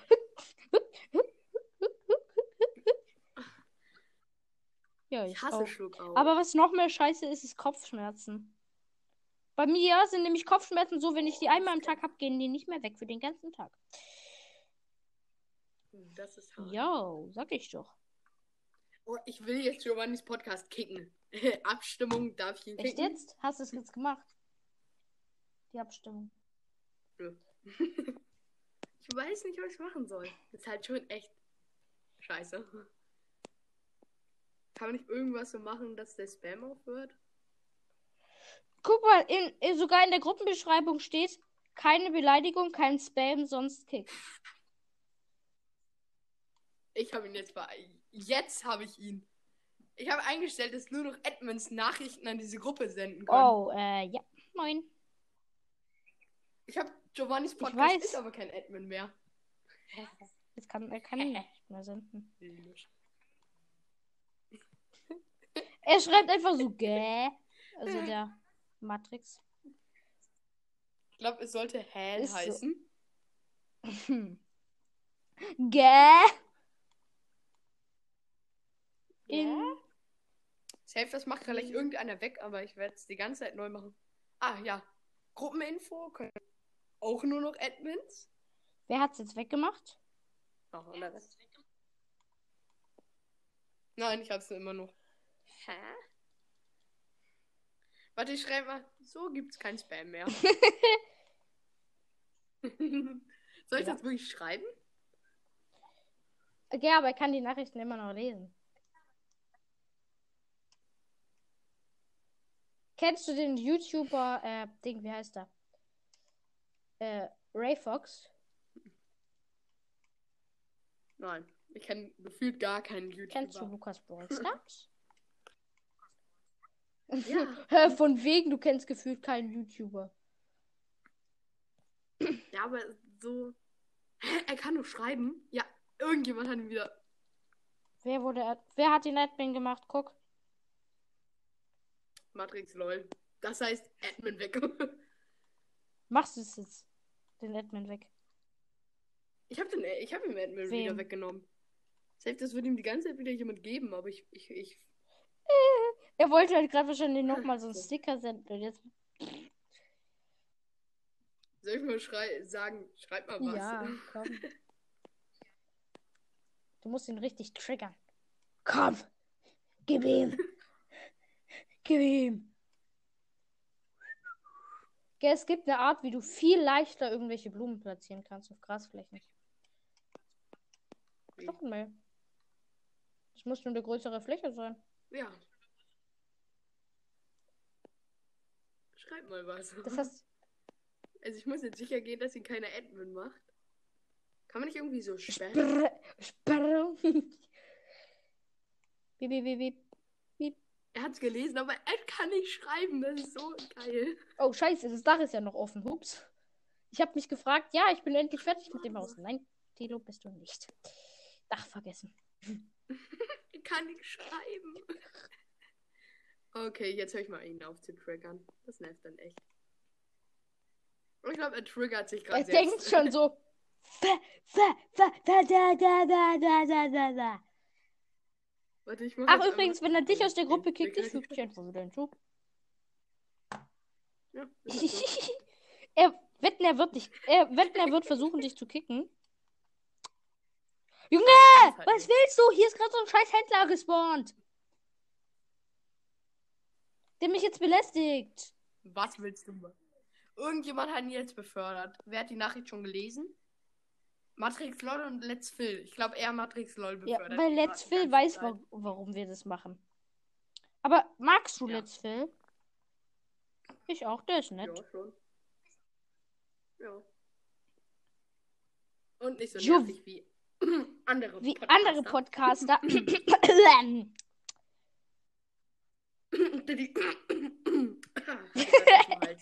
[SPEAKER 1] ja, ich
[SPEAKER 2] Ich hasse
[SPEAKER 1] auch.
[SPEAKER 2] Schluck auf.
[SPEAKER 1] Aber was noch mehr scheiße ist, ist Kopfschmerzen. Bei mir sind nämlich Kopfschmerzen so, wenn ich die einmal am Tag habe, gehen die nicht mehr weg für den ganzen Tag.
[SPEAKER 2] Das ist hart.
[SPEAKER 1] Yo, sag ich doch.
[SPEAKER 2] Oh, ich will jetzt Giovannis Podcast kicken. [laughs] Abstimmung, darf ich ihn
[SPEAKER 1] Echt
[SPEAKER 2] kicken?
[SPEAKER 1] jetzt? Hast du es jetzt gemacht? Die Abstimmung.
[SPEAKER 2] Nö. [laughs] ich weiß nicht, was ich machen soll. Ist halt schon echt scheiße. Kann man nicht irgendwas so machen, dass der Spam aufhört?
[SPEAKER 1] Guck mal, in, in, sogar in der Gruppenbeschreibung steht, keine Beleidigung, kein Spam, sonst Kick.
[SPEAKER 2] Ich habe ihn jetzt bei. Jetzt habe ich ihn. Ich habe eingestellt, dass nur noch Admins Nachrichten an diese Gruppe senden können.
[SPEAKER 1] Oh, äh, ja. Moin.
[SPEAKER 2] Ich habe Giovannis Podcast
[SPEAKER 1] weiß.
[SPEAKER 2] ist aber kein Admin mehr.
[SPEAKER 1] Jetzt kann er ihn nicht mehr senden. [laughs] Er schreibt einfach so gäh. [laughs] Also der Matrix.
[SPEAKER 2] Ich glaube, es sollte Hell
[SPEAKER 1] Ist so.
[SPEAKER 2] heißen. [laughs]
[SPEAKER 1] Gäh. In-
[SPEAKER 2] Safe, das macht vielleicht irgendeiner weg, aber ich werde es die ganze Zeit neu machen. Ah, ja. Gruppeninfo können auch nur noch Admins.
[SPEAKER 1] Wer hat's jetzt weggemacht?
[SPEAKER 2] Der Rest. Nein, ich hab's immer noch. Hä? Warte, ich schreibe mal. So gibt's kein Spam mehr. [laughs] [laughs] Soll ich
[SPEAKER 1] Ja.
[SPEAKER 2] das wirklich schreiben?
[SPEAKER 1] Ja, aber er kann die Nachrichten immer noch lesen. Kennst du den YouTuber, äh, Ding, wie heißt er? Äh, Ray Fox?
[SPEAKER 2] Nein. Ich kenne gefühlt gar keinen YouTuber.
[SPEAKER 1] Kennst du Lukas Brawl [laughs] Stars?
[SPEAKER 2] Ja. [laughs]
[SPEAKER 1] Von wegen, du kennst gefühlt keinen YouTuber.
[SPEAKER 2] Ja, aber so. Er kann nur schreiben. Ja, irgendjemand hat ihn wieder.
[SPEAKER 1] Wer wurde, wer hat den Admin gemacht? Guck.
[SPEAKER 2] Matrix lol. Das heißt, Admin weg. [laughs]
[SPEAKER 1] Machst du es jetzt? Den Admin weg.
[SPEAKER 2] Ich habe den, ich habe ihm Admin
[SPEAKER 1] Wem?
[SPEAKER 2] wieder weggenommen. Safe, das wird ihm die ganze Zeit wieder jemand geben, aber ich, ich, ich. [laughs]
[SPEAKER 1] Er wollte halt gerade wahrscheinlich nochmal so einen Sticker senden. Und jetzt.
[SPEAKER 2] Soll ich mal schrei sagen, schreib mal was.
[SPEAKER 1] Ja, [laughs] komm. Du musst ihn richtig triggern. Komm! Gib ihm! Gib ihm! Es gibt eine Art, wie du viel leichter irgendwelche Blumen platzieren kannst auf Grasflächen.
[SPEAKER 2] Wie?
[SPEAKER 1] Trockenmehl. Das muss nur eine größere Fläche sein.
[SPEAKER 2] Ja. Schreib mal was.
[SPEAKER 1] Das heißt, [laughs]
[SPEAKER 2] Also ich muss jetzt sicher gehen, dass ihn keine Admin macht. Kann man nicht irgendwie so sperren?
[SPEAKER 1] Sprr. [laughs] Bip, bip, bip, bip.
[SPEAKER 2] Er hat's gelesen, aber er kann nicht schreiben. Das ist so geil.
[SPEAKER 1] Oh, scheiße, das Dach ist ja noch offen. Hups. Ich habe mich gefragt, ja, ich bin endlich fertig mit dem Haus. Nein, Tilo, bist du nicht. Dach vergessen. [laughs]
[SPEAKER 2] Er kann nicht schreiben. Okay, jetzt höre ich mal ihn auf zu triggern. Das nervt dann echt. Ich glaube, er triggert sich gerade
[SPEAKER 1] Er denkt schon so. [laughs] Fa, da, da, da, da, da, da, da, da.
[SPEAKER 2] Warte, ich mach
[SPEAKER 1] Ach, übrigens, wenn er dich aus der Gruppe kickt, ich füge dich einfach wieder hinzu.
[SPEAKER 2] Ja, [laughs]
[SPEAKER 1] er wetten, er wird dich. Er wetten, er wird versuchen, dich zu kicken. Junge!
[SPEAKER 2] Halt
[SPEAKER 1] Was willst du? Hier ist gerade so ein scheiß Händler gespawnt. Der mich jetzt belästigt.
[SPEAKER 2] Was willst du? Irgendjemand hat ihn jetzt befördert. Wer hat die Nachricht schon gelesen? Matrix LOL und Let's Phil. Ich glaube eher Matrix LOL
[SPEAKER 1] Ja,
[SPEAKER 2] befördert.
[SPEAKER 1] weil
[SPEAKER 2] ihn
[SPEAKER 1] Let's Phil weiß,
[SPEAKER 2] Zeit.
[SPEAKER 1] wa warum wir das machen. Aber magst du
[SPEAKER 2] Ja.
[SPEAKER 1] Let's Phil? Ich auch, der ist nett.
[SPEAKER 2] Ja, schon. Ja. Und nicht so
[SPEAKER 1] Jo-
[SPEAKER 2] nervig wie [clears throat] andere
[SPEAKER 1] Wie
[SPEAKER 2] Podcaster.
[SPEAKER 1] andere Podcaster. [clears throat] [clears throat] [laughs]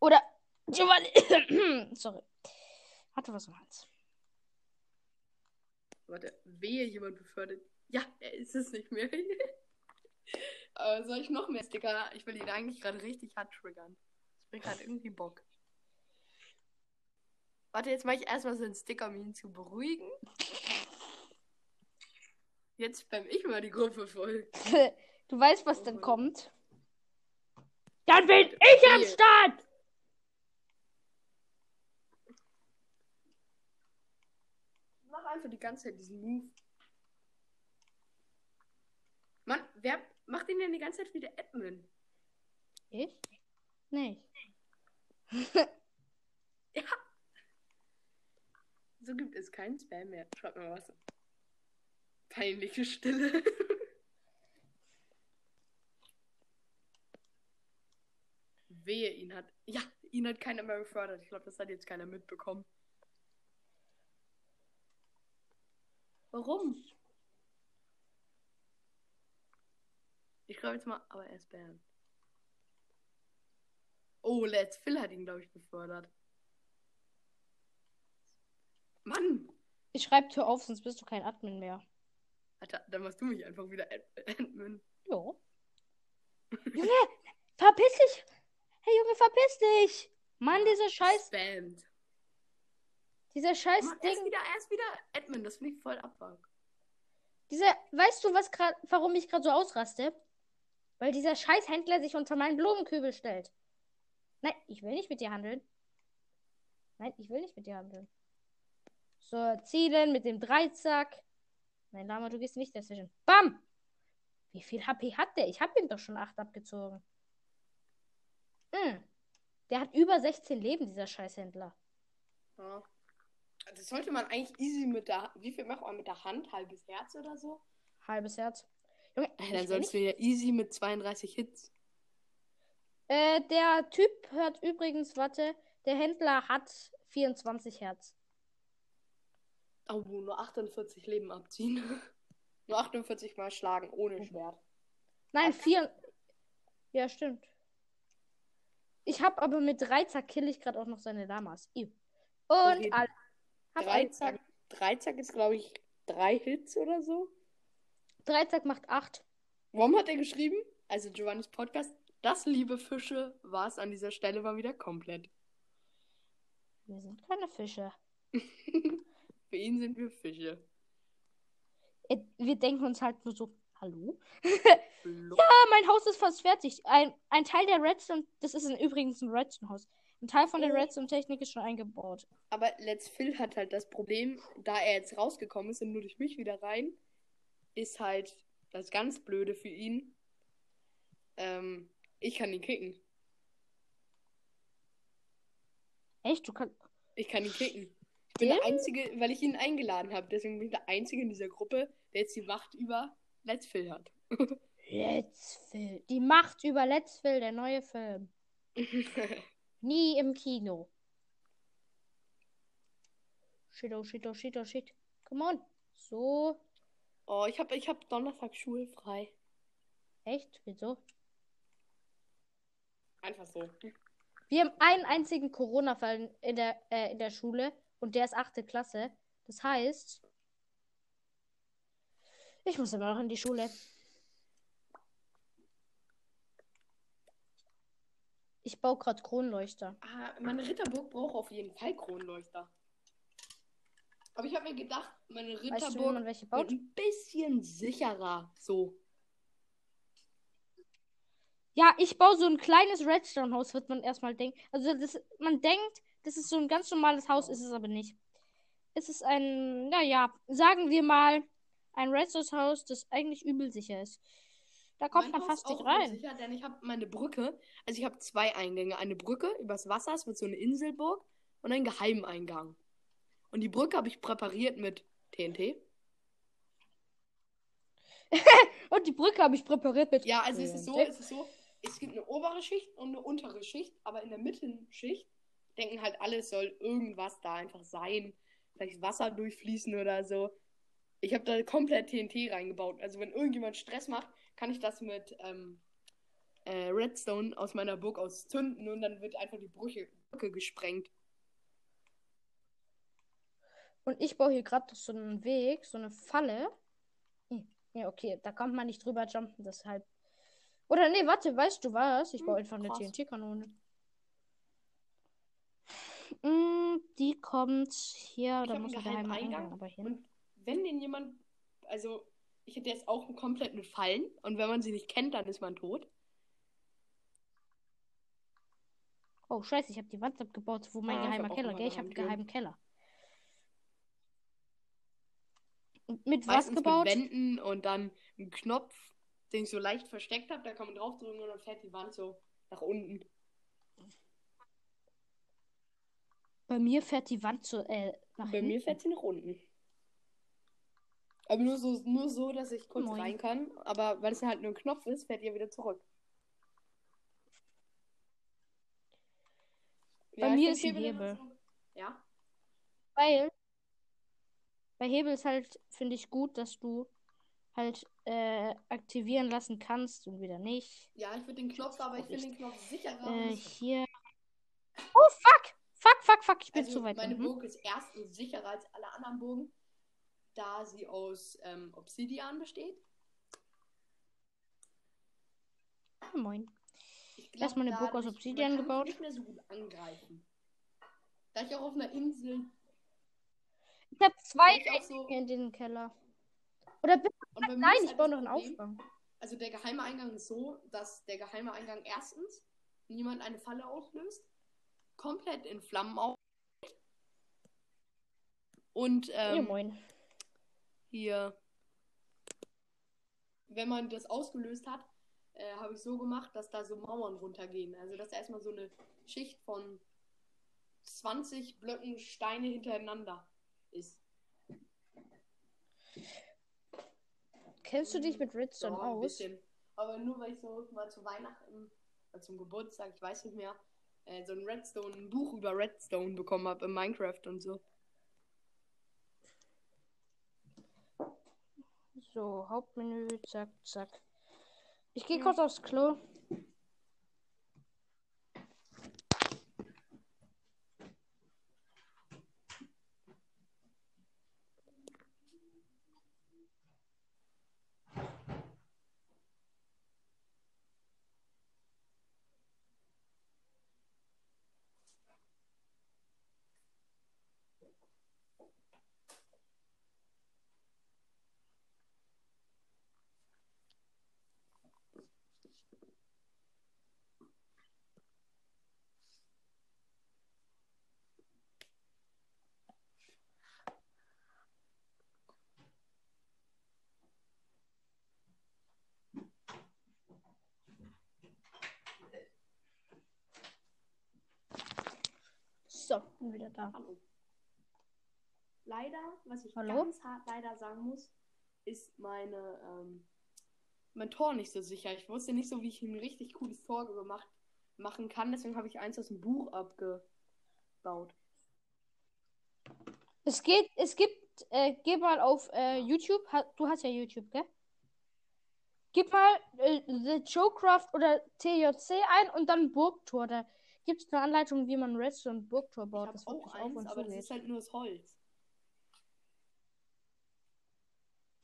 [SPEAKER 1] Oder Giovanni. Sorry. Hatte was im Hals.
[SPEAKER 2] Warte, wehe jemand befördert. Ja, er ist es nicht mehr. [laughs] Aber soll ich noch mehr Sticker? Ich will ihn eigentlich gerade richtig hart triggern. Das bringt gerade irgendwie Bock. Warte, jetzt mache ich erstmal so einen Sticker, um ihn zu beruhigen. Jetzt spam ich mal die Gruppe voll. [laughs]
[SPEAKER 1] Du weißt, was
[SPEAKER 2] Oh
[SPEAKER 1] dann kommt. Dann bin ich am. Start!
[SPEAKER 2] Einfach die ganze Zeit diesen Move. Mann, wer macht den denn die ganze Zeit wieder Admin?
[SPEAKER 1] Ich? Nee. [laughs]
[SPEAKER 2] Ja. So gibt es keinen Spam mehr. Schreibt mal was. Peinliche Stille. [laughs] Wehe, ihn hat. Ja, ihn hat keiner mehr befördert. Ich glaube, das hat jetzt keiner mitbekommen. Warum? Ich schreibe jetzt mal, aber er ist Bam. Oh, Let's Phil hat ihn, glaube ich, befördert. Mann!
[SPEAKER 1] Ich schreibe Tür auf, sonst bist du kein Admin mehr.
[SPEAKER 2] Alter, dann machst du mich einfach wieder Ad Admin.
[SPEAKER 1] Jo. Junge, verpiss dich! Hey Junge, verpiss dich! Mann, dieser scheiß,
[SPEAKER 2] Spammed.
[SPEAKER 1] Dieser scheiß
[SPEAKER 2] Mann, er ist
[SPEAKER 1] Ding.
[SPEAKER 2] wieder, er ist wieder Admin. Das finde ich voll abfuck.
[SPEAKER 1] Dieser, weißt du, was grad, warum ich gerade so ausraste? Weil dieser Scheißhändler sich unter meinen Blumenkübel stellt. Nein, ich will nicht mit dir handeln. Nein, ich will nicht mit dir handeln. So, zielen mit dem Dreizack. Nein, Lama, du gehst nicht dazwischen. Bam! Wie viel HP hat der? Ich habe ihm doch schon 8 abgezogen. Hm. Der hat über 16 Leben, dieser Scheißhändler.
[SPEAKER 2] Ja. Das sollte man eigentlich easy mit der. Wie viel macht man mit der Hand? Halbes Herz oder so?
[SPEAKER 1] Halbes Herz. Junge,
[SPEAKER 2] Ey, dann sollst du ja easy mit 32 Hits.
[SPEAKER 1] Äh, der Typ hört übrigens, warte, der Händler hat 24 Herz.
[SPEAKER 2] Oh, nur 48 Leben abziehen. [laughs] nur 48 mal schlagen ohne Schwert.
[SPEAKER 1] Nein, vier. Ja, stimmt. Ich habe aber mit Dreizack kill ich gerade auch noch seine Lamas. Und
[SPEAKER 2] Okay.
[SPEAKER 1] all, hab
[SPEAKER 2] Dreizack, Dreizack ist, glaube ich, drei Hits oder so.
[SPEAKER 1] Dreizack macht 8.
[SPEAKER 2] Warum hat er geschrieben? Also Giovannis Podcast. Das, liebe Fische, war es an dieser Stelle mal wieder komplett.
[SPEAKER 1] Wir sind keine Fische. [laughs]
[SPEAKER 2] Für ihn sind wir Fische.
[SPEAKER 1] Äh, Wir denken uns halt nur so, hallo? Ah, [laughs] mein Haus ist fast fertig. Ein, ein Teil der Redstone, das ist ein, übrigens ein Redstone-Haus. Ein Teil von der
[SPEAKER 2] Oh.
[SPEAKER 1] Redstone-Technik ist schon eingebaut.
[SPEAKER 2] Aber Let's Phil hat halt das Problem, da er jetzt rausgekommen ist und nur durch mich wieder rein, ist halt das ganz Blöde für ihn. Ähm, ich kann ihn kicken.
[SPEAKER 1] Echt? Du kannst.
[SPEAKER 2] Ich kann ihn kicken. Ich bin der Einzige, weil ich ihn eingeladen habe. Deswegen bin ich der Einzige in dieser Gruppe, der jetzt die Macht über Let's Phil hat. [laughs]
[SPEAKER 1] Let's Phil. Die Macht über Let's Phil, der neue Film. [laughs] Nie im Kino. Shit, oh shit, oh shit, oh shit. Come on. So.
[SPEAKER 2] oh, ich habe ich hab Donnerstag schulfrei.
[SPEAKER 1] Echt? Wieso?
[SPEAKER 2] Einfach so.
[SPEAKER 1] Wir haben einen einzigen Corona-Fall in der, äh, in der Schule und der ist achte Klasse. Das heißt, ich muss immer noch in die Schule. Ich baue gerade Kronleuchter.
[SPEAKER 2] Ah, meine Ritterburg braucht auf jeden Fall Kronleuchter. Aber ich habe mir gedacht, meine
[SPEAKER 1] Weißt du,
[SPEAKER 2] Ritterburg
[SPEAKER 1] man welche
[SPEAKER 2] wird ein bisschen sicherer. So.
[SPEAKER 1] Ja, ich baue so ein kleines Redstone-Haus, wird man erstmal denken. Also, das, man denkt, das ist so ein ganz normales Haus, ist es aber nicht. Es ist ein, naja, sagen wir mal, ein Redstone-Haus, das eigentlich übel sicher ist. Da kommt
[SPEAKER 2] Mein
[SPEAKER 1] man
[SPEAKER 2] Haus
[SPEAKER 1] fast nicht rein.
[SPEAKER 2] unsicher, denn ich habe meine Brücke. Also ich habe zwei Eingänge. Eine Brücke übers Wasser, es wird so eine Inselburg und einen Geheimeingang. Und die Brücke habe ich präpariert mit TNT. [laughs]
[SPEAKER 1] Und die Brücke habe ich präpariert mit.
[SPEAKER 2] Ja, also es ist so, es ist so, es gibt eine obere Schicht und eine untere Schicht, aber in der Mittenschicht denken halt alle, es soll irgendwas da einfach sein. Vielleicht Wasser durchfließen oder so. Ich habe da komplett TNT reingebaut. Also wenn irgendjemand Stress macht, kann ich das mit ähm, äh, Redstone aus meiner Burg aus zünden und dann wird einfach die Brücke, Brücke gesprengt.
[SPEAKER 1] Und ich baue hier gerade so einen Weg, so eine Falle. Hm, Ja, okay, da kommt man nicht drüber jumpen, deshalb. Oder nee, warte, weißt du was? Ich baue
[SPEAKER 2] Hm,
[SPEAKER 1] einfach eine. TNT-Kanone. Mm, die kommt hier,
[SPEAKER 2] Ich
[SPEAKER 1] da muss geheimer
[SPEAKER 2] geheimen
[SPEAKER 1] Eingang
[SPEAKER 2] Eingang
[SPEAKER 1] aber hin.
[SPEAKER 2] Und wenn den jemand, also ich hätte jetzt auch komplett mit Fallen und wenn man sie nicht kennt, dann ist man tot.
[SPEAKER 1] Oh, scheiße, ich habe die Wand abgebaut, wo mein
[SPEAKER 2] Ah,
[SPEAKER 1] geheimer Keller, gell? Ich habe einen geheimen Keller. Und mit was
[SPEAKER 2] Meistens
[SPEAKER 1] gebaut?
[SPEAKER 2] mit Wänden und dann ein Knopf, den ich so leicht versteckt habe. Da kann man draufdrücken und dann fährt die Wand so nach unten.
[SPEAKER 1] Bei mir fährt die Wand so, äh, nach
[SPEAKER 2] Bei mir
[SPEAKER 1] hinten.
[SPEAKER 2] fährt sie nach unten. Aber nur so, nur so, dass ich kurz
[SPEAKER 1] Moin.
[SPEAKER 2] rein kann. Aber weil es halt nur ein Knopf ist, fährt ihr wieder zurück.
[SPEAKER 1] Bei
[SPEAKER 2] ich
[SPEAKER 1] mir ist ein
[SPEAKER 2] Hebel Ja?
[SPEAKER 1] Weil bei Hebel ist halt, finde ich gut, dass du halt äh, aktivieren lassen kannst und wieder nicht.
[SPEAKER 2] Ja, ich würde den Knopf, aber ich finde den Knopf sicherer.
[SPEAKER 1] Äh, hier. Oh, fuck! Fuck, fuck, fuck, ich bin
[SPEAKER 2] also
[SPEAKER 1] zu weit
[SPEAKER 2] meine. Burg ist erstens sicherer als alle anderen Burgen, da sie aus ähm, Obsidian besteht.
[SPEAKER 1] Ah, moin.
[SPEAKER 2] Ich glaub,
[SPEAKER 1] Erstmal eine Burg aus Obsidian gebaut.
[SPEAKER 2] mich nicht mehr so gut angreifen. Da ich auch auf einer Insel
[SPEAKER 1] Ich habe zwei
[SPEAKER 2] ich so-
[SPEAKER 1] in den Keller. Oder bitte, nein, ich
[SPEAKER 2] halt
[SPEAKER 1] baue noch einen Aufgang.
[SPEAKER 2] Also der geheime Eingang ist so, dass der geheime Eingang erstens niemand eine Falle auslöst, komplett in Flammen auf und
[SPEAKER 1] ja,
[SPEAKER 2] ähm,
[SPEAKER 1] moin.
[SPEAKER 2] Hier, wenn man das ausgelöst hat, äh, habe ich so gemacht, dass da so Mauern runtergehen. Also dass da erstmal so eine Schicht von 20 Blöcken Steine hintereinander ist.
[SPEAKER 1] Kennst du dich mit Redstone
[SPEAKER 2] Ja, ein
[SPEAKER 1] aus?
[SPEAKER 2] bisschen. Aber nur weil ich so mal zu Weihnachten, zum Geburtstag, ich weiß nicht mehr, äh, so ein Redstone, ein Buch über Redstone bekommen habe in Minecraft und so.
[SPEAKER 1] So, Hauptmenü, zack, zack. Ich gehe kurz aufs Klo. Wieder da.
[SPEAKER 2] Hallo. Leider, was ich
[SPEAKER 1] Hallo?
[SPEAKER 2] ganz hart leider sagen muss, ist meine, ähm, mein Tor nicht so sicher. Ich wusste nicht so, wie ich ein richtig cooles Tor gemacht machen kann. Deswegen habe ich eins aus dem Buch abgebaut.
[SPEAKER 1] Es geht, es gibt, äh, geh mal auf äh, YouTube. Ha, du hast ja YouTube, gell? Gib mal äh, The Joecraft oder TJC ein und dann Burgtor. Da gibt es eine Anleitung, wie man Redstone und Burgtor
[SPEAKER 2] Ich
[SPEAKER 1] baut.
[SPEAKER 2] habe
[SPEAKER 1] Das
[SPEAKER 2] auch
[SPEAKER 1] auf
[SPEAKER 2] eins,
[SPEAKER 1] und
[SPEAKER 2] aber das ist halt nur das Holz.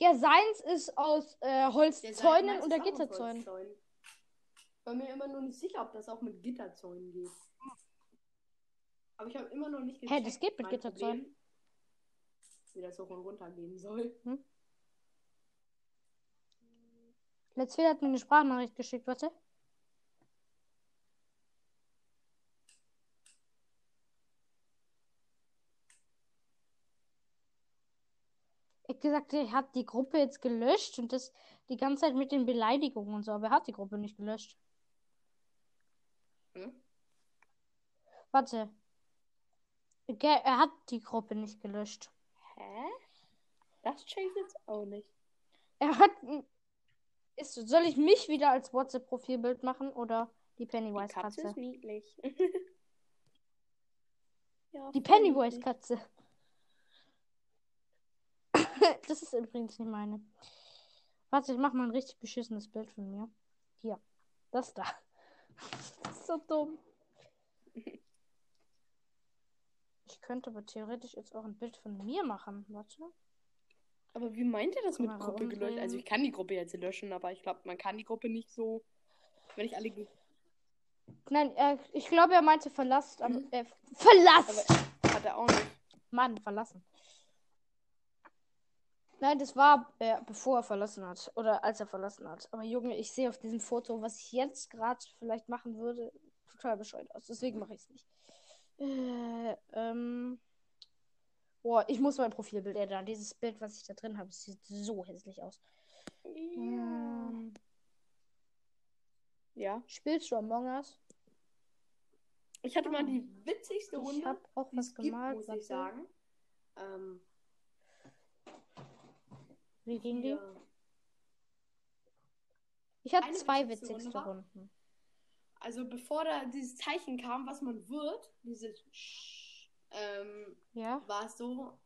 [SPEAKER 1] Ja, seins ist aus äh, Holzzäunen oder Gitterzäunen.
[SPEAKER 2] Ich war mir immer noch nicht sicher, ob das auch mit Gitterzäunen geht. Aber ich habe immer noch nicht
[SPEAKER 1] Hä, das geht mit Gitterzäunen.
[SPEAKER 2] Problem, Wie das hoch und runter gehen soll.
[SPEAKER 1] Let's Fehler hat mir eine Sprachnachricht geschickt, warte. Gesagt, er hat die Gruppe jetzt gelöscht und das die ganze Zeit mit den Beleidigungen und so, aber er hat die Gruppe nicht gelöscht.
[SPEAKER 2] Hm?
[SPEAKER 1] Warte. Er hat die Gruppe nicht gelöscht.
[SPEAKER 2] Hä? Das check ich jetzt auch nicht.
[SPEAKER 1] Er hat. Ist, soll ich mich wieder als WhatsApp-Profilbild machen oder die
[SPEAKER 2] Die
[SPEAKER 1] Pennywise-Katze?
[SPEAKER 2] Katze ist niedlich. [laughs] ja,
[SPEAKER 1] Die. Pennywise-Katze. [laughs] das ist übrigens nicht meine. Warte, ich mach mal ein richtig beschissenes Bild von mir. Hier. Das da. [laughs] Das ist so dumm. Ich könnte aber theoretisch jetzt auch ein Bild von mir machen. Warte.
[SPEAKER 2] Aber wie meint ihr das mit Gruppe gelöscht?
[SPEAKER 1] rumdrehen.
[SPEAKER 2] Also ich kann die Gruppe jetzt löschen, aber ich glaube, man kann die Gruppe nicht so, wenn ich alle...
[SPEAKER 1] Nein, äh, ich glaube, er meinte verlasst.
[SPEAKER 2] Mhm.
[SPEAKER 1] Äh, verlasst!
[SPEAKER 2] Aber hat er auch nicht.
[SPEAKER 1] Mann, verlassen. Nein, das war äh, bevor er verlassen hat. Oder als er verlassen hat. Aber Junge, ich sehe auf diesem Foto, was ich jetzt gerade vielleicht machen würde, total bescheuert aus. Deswegen mache ich es nicht. Äh, ähm. Boah, ich muss mein Profilbild ändern. Dieses Bild, was ich da drin habe, sieht so hässlich aus. Ähm,
[SPEAKER 2] Ja.
[SPEAKER 1] spielst du Among Us?
[SPEAKER 2] Ich hatte mal die witzigste
[SPEAKER 1] Ich
[SPEAKER 2] Runde,
[SPEAKER 1] habe auch was
[SPEAKER 2] es gibt,
[SPEAKER 1] gemalt.
[SPEAKER 2] muss ich sagen. Ähm,
[SPEAKER 1] Wie ging die? Ich hatte zwei
[SPEAKER 2] witzigste
[SPEAKER 1] Runden.
[SPEAKER 2] Also bevor da dieses Zeichen kam, was man wird, dieses Sch- ähm,
[SPEAKER 1] Ja?
[SPEAKER 2] war es so,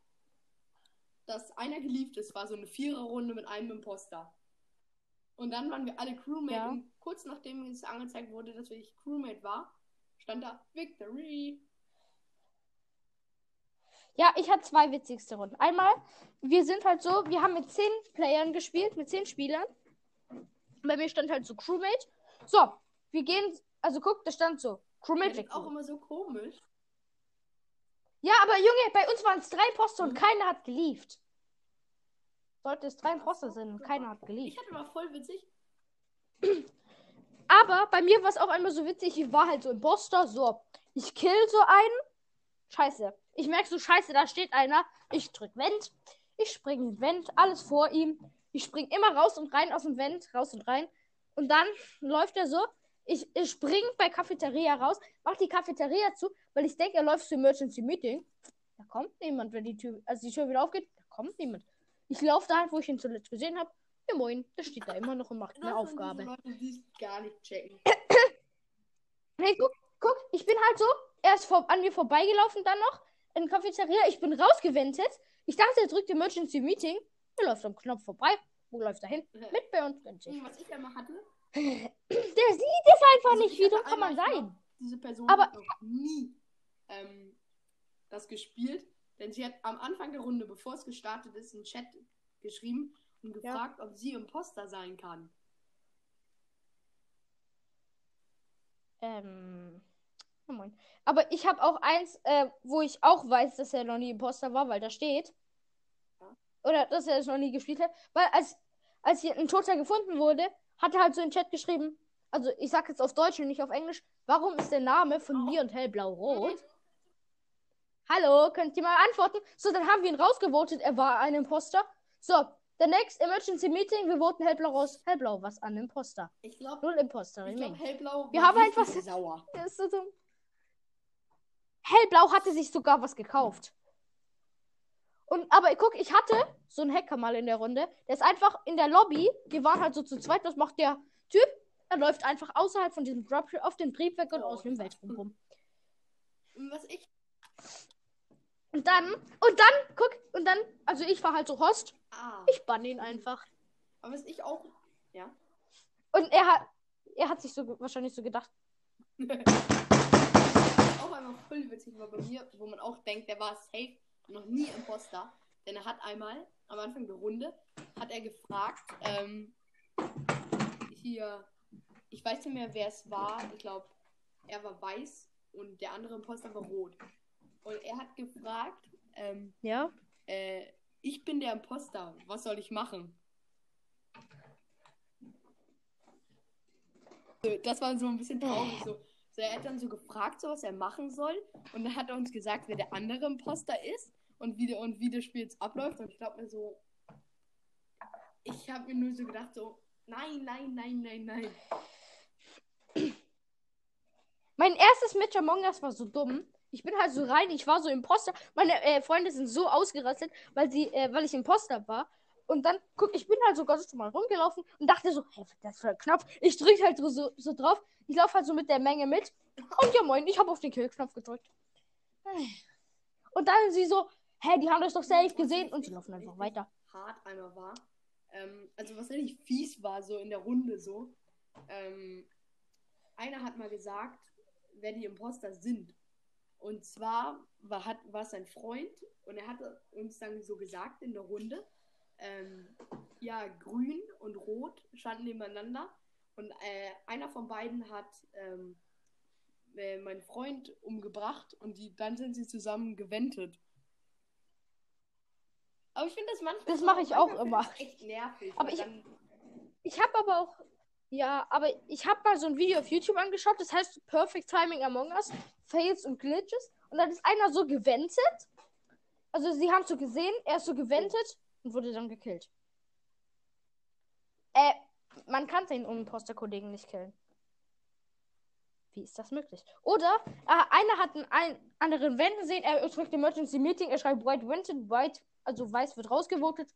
[SPEAKER 2] dass einer geliebt ist, war so eine Viererrunde mit einem Imposter. Und dann waren wir alle Crewmate
[SPEAKER 1] Ja.
[SPEAKER 2] und kurz nachdem es angezeigt wurde, dass ich Crewmate war, stand da Victory.
[SPEAKER 1] Ja, ich hatte zwei witzigste Runden. Einmal, wir sind halt so, wir haben mit zehn Playern gespielt, mit zehn Spielern. Bei mir stand halt so Crewmate. So, wir gehen, also guck, da stand so Crewmate
[SPEAKER 2] Das ist auch immer so komisch.
[SPEAKER 1] Ja, aber Junge, bei uns waren es drei Poster und
[SPEAKER 2] Mhm.
[SPEAKER 1] keiner hat gelieft. Sollte es drei Poster sind und keiner hat
[SPEAKER 2] Ich
[SPEAKER 1] gelieft.
[SPEAKER 2] hatte mal voll witzig.
[SPEAKER 1] Aber bei mir war es auch einmal so witzig, ich war halt so Imposter, so, ich kill so einen. Scheiße. Ich merke so, scheiße, da steht einer. Ich drück Vent. Ich spring in Vent, alles vor ihm. Ich spring immer raus und rein aus dem Vent, raus und rein. Und dann läuft er so. Ich, ich spring bei Cafeteria raus, mach die Cafeteria zu, weil ich denke, er läuft zu Emergency Meeting. Da kommt niemand, wenn die Tür, also die Tür wieder aufgeht, da kommt niemand. Ich laufe da halt, wo ich ihn zuletzt gesehen habe. Ja, moin, der steht da immer noch und macht eine Aufgabe.
[SPEAKER 2] Leute, die gar nicht checken. [coughs]
[SPEAKER 1] Hey, guck, guck, ich bin halt so, er ist vor, an mir vorbeigelaufen dann noch in der Cafeteria. Ich bin rausgewendet. Ich dachte, er drückt Emergency Meeting. Er läuft am Knopf vorbei. Wo läuft er hin? Mit bei uns. Gönnt sich.
[SPEAKER 2] Was ich einmal hatte, [clears throat]
[SPEAKER 1] Der sieht es einfach
[SPEAKER 2] Also
[SPEAKER 1] nicht.
[SPEAKER 2] ich
[SPEAKER 1] Wie dumm kann man sein?
[SPEAKER 2] Diese Person
[SPEAKER 1] Aber-
[SPEAKER 2] hat noch nie ähm, das gespielt, denn sie hat am Anfang der Runde, bevor es gestartet ist, einen Chat geschrieben und gefragt, ob sie Imposter sein kann.
[SPEAKER 1] Ähm. Oh moin. Aber ich habe auch eins, äh, wo ich auch weiß, dass er noch nie Imposter war, weil da steht.
[SPEAKER 2] Ja.
[SPEAKER 1] Oder dass er es noch nie gespielt hat. Weil als, als hier ein Toter gefunden wurde, hat er halt so in den Chat geschrieben. Also ich sag jetzt auf Deutsch und nicht auf Englisch. Warum ist der Name von mir und hellblau-rot? Hallo, könnt ihr mal antworten? So, dann haben wir ihn rausgevotet. Er war ein Imposter. So, the next emergency meeting. Wir voten hellblau raus. Hellblau, was an Imposter.
[SPEAKER 2] Ich glaube,
[SPEAKER 1] Null Imposter.
[SPEAKER 2] ich
[SPEAKER 1] remain.
[SPEAKER 2] hellblau
[SPEAKER 1] Wir haben einfach-
[SPEAKER 2] sauer. [laughs]
[SPEAKER 1] Der ist so dumm. Hellblau hatte sich sogar was gekauft. Und aber guck, ich hatte so einen Hacker mal in der Runde. Der ist einfach in der Lobby. Wir waren halt so zu zweit. Was macht der Typ? Er läuft einfach außerhalb von diesem Dropship auf den Briefweg und
[SPEAKER 2] Oh,
[SPEAKER 1] aus dem. Weltraum rum.
[SPEAKER 2] Und was ich,
[SPEAKER 1] Und dann, und dann, guck, und dann, also ich war halt so Host.
[SPEAKER 2] ah,
[SPEAKER 1] Ich bann ihn einfach.
[SPEAKER 2] aber was ich auch, ja,
[SPEAKER 1] Und er hat, er hat sich so wahrscheinlich so gedacht. [laughs]
[SPEAKER 2] auch einmal voll witzig war bei mir, wo man auch denkt, der war safe, noch nie Imposter. Denn er hat einmal am Anfang der Runde, hat er gefragt, ähm, hier, ich weiß nicht mehr, wer es war. Ich glaube, er war weiß und der andere Imposter war rot. Und er hat gefragt, ähm,
[SPEAKER 1] Ja.
[SPEAKER 2] äh, ich bin der Imposter, was soll ich machen? Das war so ein bisschen traurig. So. So, er hat dann so gefragt, so, was er machen soll. Und dann hat er uns gesagt, wer der andere Imposter ist und wie, und wie das Spiel jetzt abläuft. Und ich glaube mir so, ich habe mir nur so gedacht, so, nein, nein, nein, nein, nein.
[SPEAKER 1] Mein erstes Match Among Us war so dumm. Ich bin halt so rein, ich war so Imposter. Meine äh, Freunde sind so ausgerastet, weil sie, äh, weil ich Imposter war. Und dann, guck, ich bin halt so ganz normal rumgelaufen und dachte so, hey, was ist das für ein Knopf? Ich drück halt so, so, drauf. Ich laufe halt so mit der Menge mit. Und ja moin, ich habe auf den Kill-Knopf gedrückt. Und dann sie so, hä, die haben das doch safe gesehen. Und sie laufen einfach weiter.
[SPEAKER 2] Hart einmal war. Ähm, also was richtig fies war, so in der Runde so. Ähm, einer hat mal gesagt, wer die Imposter sind. Und zwar war, hat, war es sein Freund und er hat uns dann so gesagt in der Runde, ähm, ja, grün und rot standen nebeneinander und äh, einer von beiden hat ähm, äh, meinen Freund umgebracht und die, dann sind sie zusammen gewendet. Aber ich finde das manchmal.
[SPEAKER 1] Das mache ich auch immer.
[SPEAKER 2] echt nervig.
[SPEAKER 1] Aber ich-
[SPEAKER 2] dann,
[SPEAKER 1] Ich habe aber auch, ja, aber ich habe mal so ein Video auf YouTube angeschaut, das heißt Perfect Timing Among Us, Fails und Glitches. Und dann ist einer so gewendet. Also sie haben so gesehen, er ist so gewendet und wurde dann gekillt. Äh, man kann seinen Imposter-Kollegen nicht killen. Wie ist das möglich? Oder äh, einer hat einen, anderen Wenden sehen, er drückt Emergency Meeting, er schreibt White Vented, White, also weiß wird rausgevotet.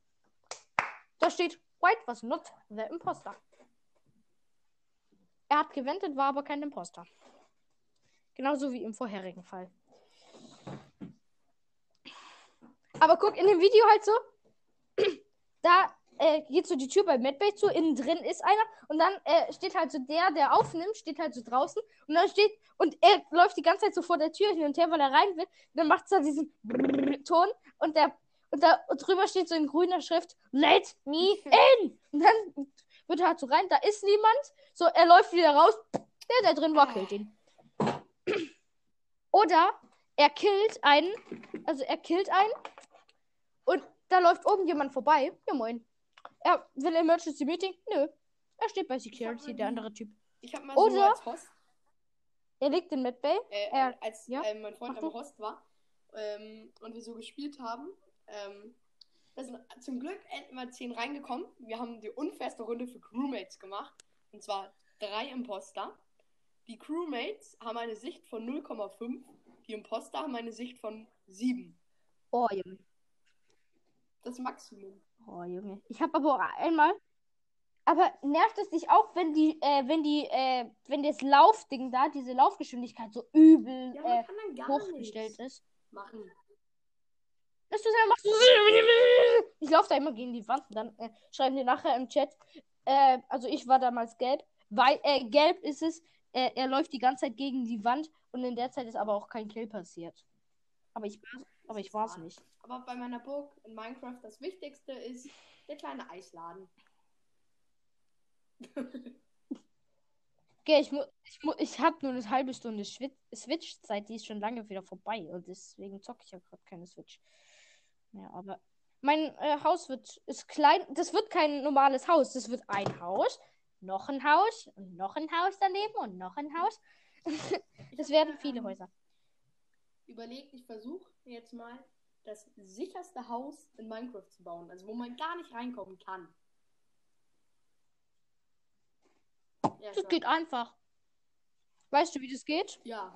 [SPEAKER 1] Da steht White was not the Imposter. Er hat gewendet, war aber kein Imposter. Genauso wie im vorherigen Fall. Aber guck, in dem Video halt so, da äh, geht so die Tür bei Medbay zu, innen drin ist einer und dann äh, steht halt so der, der aufnimmt, steht halt so draußen und dann steht, und er läuft die ganze Zeit so vor der Tür hin und her, weil er rein will. Und dann macht es da diesen Ton und der und da und drüber steht so in grüner Schrift, Let me in! Und dann wird er halt so rein, da ist niemand. So, er läuft wieder raus. Der, der drin war, killt ihn. Oder er killt einen, also er killt einen da läuft oben jemand vorbei. Ja, moin. Er will Emergency Meeting? Nö. Er steht bei Security, der andere Typ.
[SPEAKER 2] Ich habe mal
[SPEAKER 1] Oder-
[SPEAKER 2] so als Host,
[SPEAKER 1] Er liegt in Medbay.
[SPEAKER 2] äh,
[SPEAKER 1] Er-
[SPEAKER 2] äh, als
[SPEAKER 1] ja,
[SPEAKER 2] äh, mein Freund am. Host war ähm, und wir so gespielt haben, ähm, da sind zum Glück endlich mal 10 reingekommen. Wir haben die unfairste Runde für Crewmates gemacht. Und zwar drei Imposter. Die Crewmates haben eine Sicht von 0,5. Die Imposter haben eine Sicht von 7.
[SPEAKER 1] Oh, Junge.
[SPEAKER 2] Das Maximum.
[SPEAKER 1] Oh, Junge. Ich habe aber auch einmal. Aber nervt es dich auch, wenn die, äh, wenn die, äh, wenn das Laufding da, diese Laufgeschwindigkeit so übel
[SPEAKER 2] Ja,
[SPEAKER 1] äh,
[SPEAKER 2] man gar
[SPEAKER 1] hochgestellt ist?
[SPEAKER 2] machen.
[SPEAKER 1] Dass du machst. Ich laufe da immer gegen die Wand und dann äh, schreiben die nachher im Chat. Äh, also ich war damals gelb. Weil, äh, gelb ist es. Äh, er läuft die ganze Zeit gegen die Wand und in der Zeit ist aber auch kein Kill passiert. Aber ich, war- aber ich war es nicht.
[SPEAKER 2] Aber bei meiner Burg in Minecraft das Wichtigste ist der kleine Eisladen.
[SPEAKER 1] Okay, ich, mu ich, mu ich habe nur eine halbe Stunde Switch-Zeit, die ist schon lange wieder vorbei und deswegen zocke ich ja gerade keine Switch. Ja, aber mein äh, Haus wird ist klein. Das wird kein normales Haus. Das wird ein Haus, noch ein Haus und noch ein Haus daneben und noch ein Haus. [laughs] das werden viele Häuser.
[SPEAKER 2] Überlegt, ich versuche jetzt mal das sicherste Haus in Minecraft zu bauen. Also wo man gar nicht reinkommen kann. Ja,
[SPEAKER 1] Das geht einfach. Weißt du, wie das geht?
[SPEAKER 2] ja.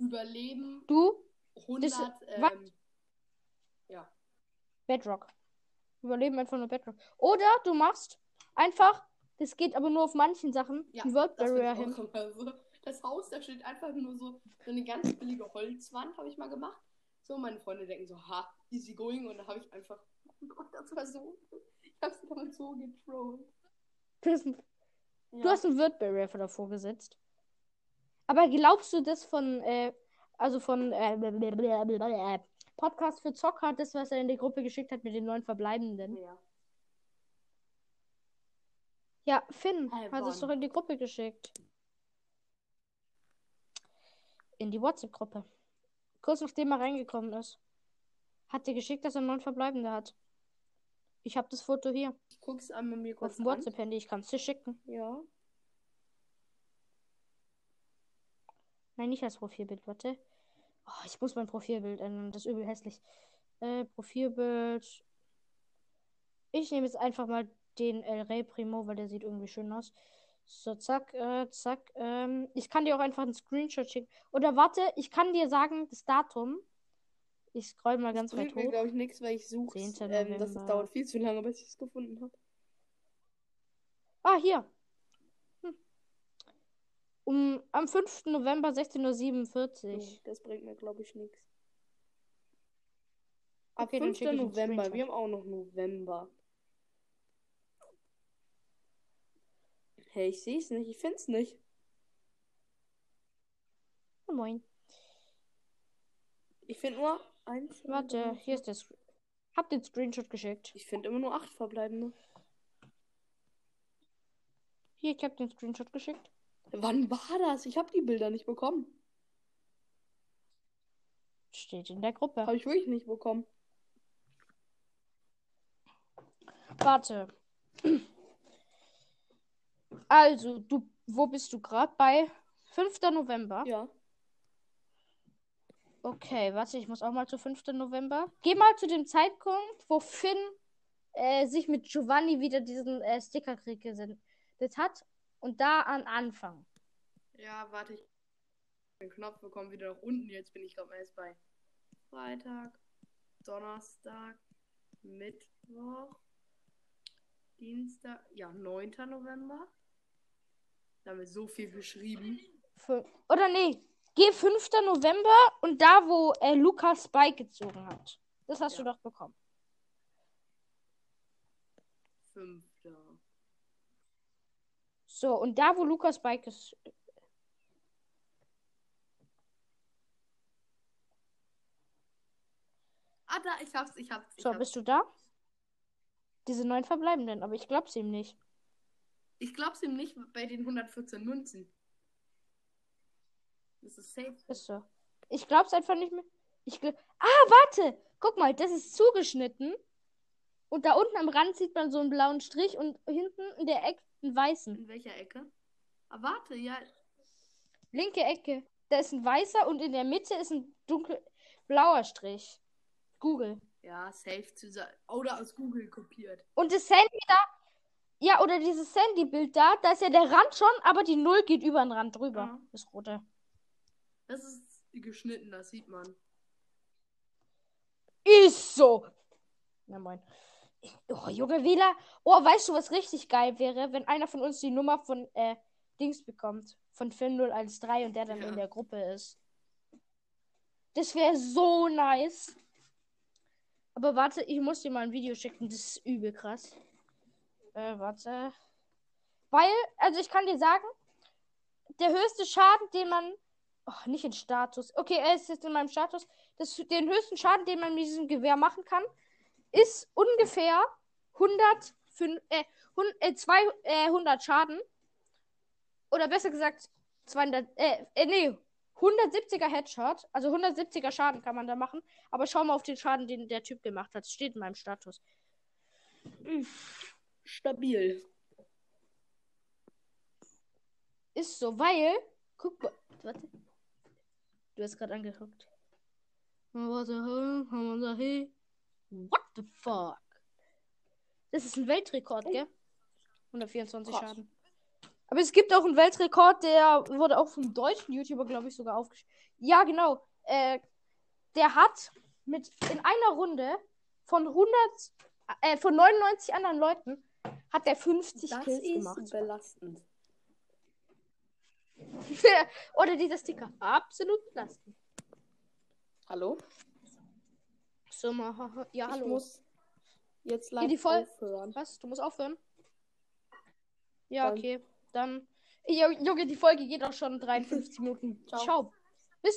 [SPEAKER 2] Überleben
[SPEAKER 1] Du
[SPEAKER 2] 100.
[SPEAKER 1] was?
[SPEAKER 2] Ähm, ja.
[SPEAKER 1] Bedrock. Überleben einfach nur Bedrock. Oder du machst einfach, das geht aber nur auf manchen Sachen,
[SPEAKER 2] Ja,
[SPEAKER 1] ein World
[SPEAKER 2] Das,
[SPEAKER 1] Barrier hin.
[SPEAKER 2] auch immer so. Das Haus, da steht einfach nur so, so eine ganz billige Holzwand, habe ich mal gemacht. So, meine Freunde denken so, ha, easy going. Und da habe ich einfach, oh Gott, das war so, ich habe sie damit so getrollt.
[SPEAKER 1] Du hast, ein-
[SPEAKER 2] Ja.
[SPEAKER 1] du hast einen Word Barrier davor gesetzt. Aber glaubst du das von, äh, also von äh, Podcast für Zocker, das, was er in die Gruppe geschickt hat mit den neun Verbleibenden?
[SPEAKER 2] ja.
[SPEAKER 1] Ja, Finn
[SPEAKER 2] Hä,
[SPEAKER 1] hat es doch in die Gruppe geschickt. In die WhatsApp-Gruppe. Kurz nachdem er reingekommen ist. Hat dir geschickt, dass er neun Verbleibende hat. Ich habe das Foto hier.
[SPEAKER 2] Ich guck's an mir
[SPEAKER 1] Auf
[SPEAKER 2] kurz
[SPEAKER 1] dem
[SPEAKER 2] an.
[SPEAKER 1] WhatsApp-Handy. Ich kann es dir schicken.
[SPEAKER 2] Ja.
[SPEAKER 1] Nein, nicht als Profilbild, warte. Oh, ich muss mein Profilbild ändern. Das ist übel hässlich. Äh, Profilbild. Ich nehme jetzt einfach mal den El Rey Primo, weil der sieht irgendwie schön aus. So, zack, äh, zack. Ähm, ich kann dir auch einfach einen Screenshot schicken. Oder warte, ich kann dir sagen, das Datum. Ich scroll mal ganz
[SPEAKER 2] das
[SPEAKER 1] weit
[SPEAKER 2] bringt mir,
[SPEAKER 1] hoch.
[SPEAKER 2] glaube ich, nichts, weil ich suche.
[SPEAKER 1] 10.
[SPEAKER 2] Ähm, das, dauert viel zu lange, bis ich es gefunden habe.
[SPEAKER 1] Ah, hier. Hm. Um, am 5. November 16.47 Uhr.
[SPEAKER 2] Das bringt mir, glaube ich, nichts. Ab
[SPEAKER 1] Okay, dann
[SPEAKER 2] 5.
[SPEAKER 1] schicke ich einen
[SPEAKER 2] November. Wir haben auch noch November. Hey, ich sehe es nicht. Ich finde es nicht.
[SPEAKER 1] Oh, moin.
[SPEAKER 2] Ich finde nur eins.
[SPEAKER 1] Warte, hier ist der. Sc- Hab den Screenshot geschickt.
[SPEAKER 2] Ich finde immer nur acht verbleibende.
[SPEAKER 1] Hier, ich hab den Screenshot geschickt.
[SPEAKER 2] Wann war das? Ich habe die Bilder nicht bekommen.
[SPEAKER 1] Steht in der Gruppe.
[SPEAKER 2] Habe ich wirklich nicht bekommen.
[SPEAKER 1] Warte. Also, du, wo bist du gerade? Bei 5. November.
[SPEAKER 2] Ja.
[SPEAKER 1] Okay, warte, ich muss auch mal zu 5. November. Geh mal zu dem Zeitpunkt, wo Finn äh, sich mit Giovanni wieder diesen äh, Stickerkrieg gesendet hat. Und da an Anfang.
[SPEAKER 2] Ja, warte, ich den Knopf bekommen wieder nach unten. Jetzt bin ich gerade erst bei Freitag, Donnerstag, Mittwoch, Dienstag, ja, 9. November. Da haben wir so viel geschrieben.
[SPEAKER 1] Für, oder nee, geh 5. November und da, wo äh, Lukas Spike gezogen hat. Das hast
[SPEAKER 2] Ja.
[SPEAKER 1] du doch bekommen.
[SPEAKER 2] 5.
[SPEAKER 1] So, und da, wo Lukas Bike ist.
[SPEAKER 2] Ah, da, ich hab's, ich hab's. Ich,
[SPEAKER 1] So,
[SPEAKER 2] hab's.
[SPEAKER 1] bist du da? Diese neun verbleibenden, aber ich glaub's ihm nicht.
[SPEAKER 2] Ich glaub's ihm nicht bei den 114 Münzen. Das ist safe.
[SPEAKER 1] Ist so. Ich glaub's einfach nicht mehr. Ich glaub... Ah, warte! Guck mal, das ist zugeschnitten. Und da unten am Rand sieht man so einen blauen Strich und hinten in der Ecke einen weißen.
[SPEAKER 2] In welcher Ecke? Ah, warte, ja.
[SPEAKER 1] Linke Ecke. Da ist ein weißer und in der Mitte ist ein dunkel blauer Strich. Google.
[SPEAKER 2] Ja, safe zu sein. Oder aus Google kopiert.
[SPEAKER 1] Und das Sandy da. Ja, oder dieses Sandy-Bild da, da ist ja der Rand schon, aber die Null geht über den Rand drüber.
[SPEAKER 2] Ja.
[SPEAKER 1] Das rote.
[SPEAKER 2] Das ist geschnitten, das sieht man.
[SPEAKER 1] Ist so. Na moin. Oh, Junge, wieder. Oh, weißt du, was richtig geil wäre, wenn einer von uns die Nummer von äh, Dings bekommt. Von Finn 013 und der dann
[SPEAKER 2] Ja.
[SPEAKER 1] in der Gruppe ist. Das wäre so nice. Aber warte, ich muss dir mal ein Video schicken. Das ist übel krass. Äh, warte. Weil, also ich kann dir sagen, der höchste Schaden, den man. Oh, nicht in Status. Okay, er ist jetzt in meinem Status. Das, den höchsten Schaden, den man mit diesem Gewehr machen kann, ist ungefähr 100, fün- äh, hun- äh, 200 Schaden. Oder besser gesagt, 200, äh, äh, nee, 170er Headshot. Also 170er Schaden kann man da machen. Aber schau mal auf den Schaden, den der Typ gemacht hat. Steht in meinem Status.
[SPEAKER 2] Stabil.
[SPEAKER 1] Ist so, weil. Guck mal. Warte. Du hast gerade angeguckt. What the fuck? Das ist ein Weltrekord, gell? 124
[SPEAKER 2] Krass.
[SPEAKER 1] Schaden. Aber es gibt auch einen Weltrekord, der wurde auch vom deutschen YouTuber, glaube ich, sogar aufgeschrieben. Ja, genau. Äh, der hat mit in einer Runde von 100, äh, von 99 anderen Leuten hat er 50
[SPEAKER 2] Das
[SPEAKER 1] Kills
[SPEAKER 2] ist
[SPEAKER 1] gemacht.
[SPEAKER 2] belastend. [laughs]
[SPEAKER 1] Oder dieser Sticker. Absolut belastend.
[SPEAKER 2] Hallo?
[SPEAKER 1] So, mal, ja, hallo.
[SPEAKER 2] Ich muss jetzt live
[SPEAKER 1] die voll-
[SPEAKER 2] aufhören.
[SPEAKER 1] Was? Du musst aufhören? Ja, okay. Dann. Junge, die Folge geht auch schon 53 Minuten.
[SPEAKER 2] Ciao.
[SPEAKER 1] Ciao.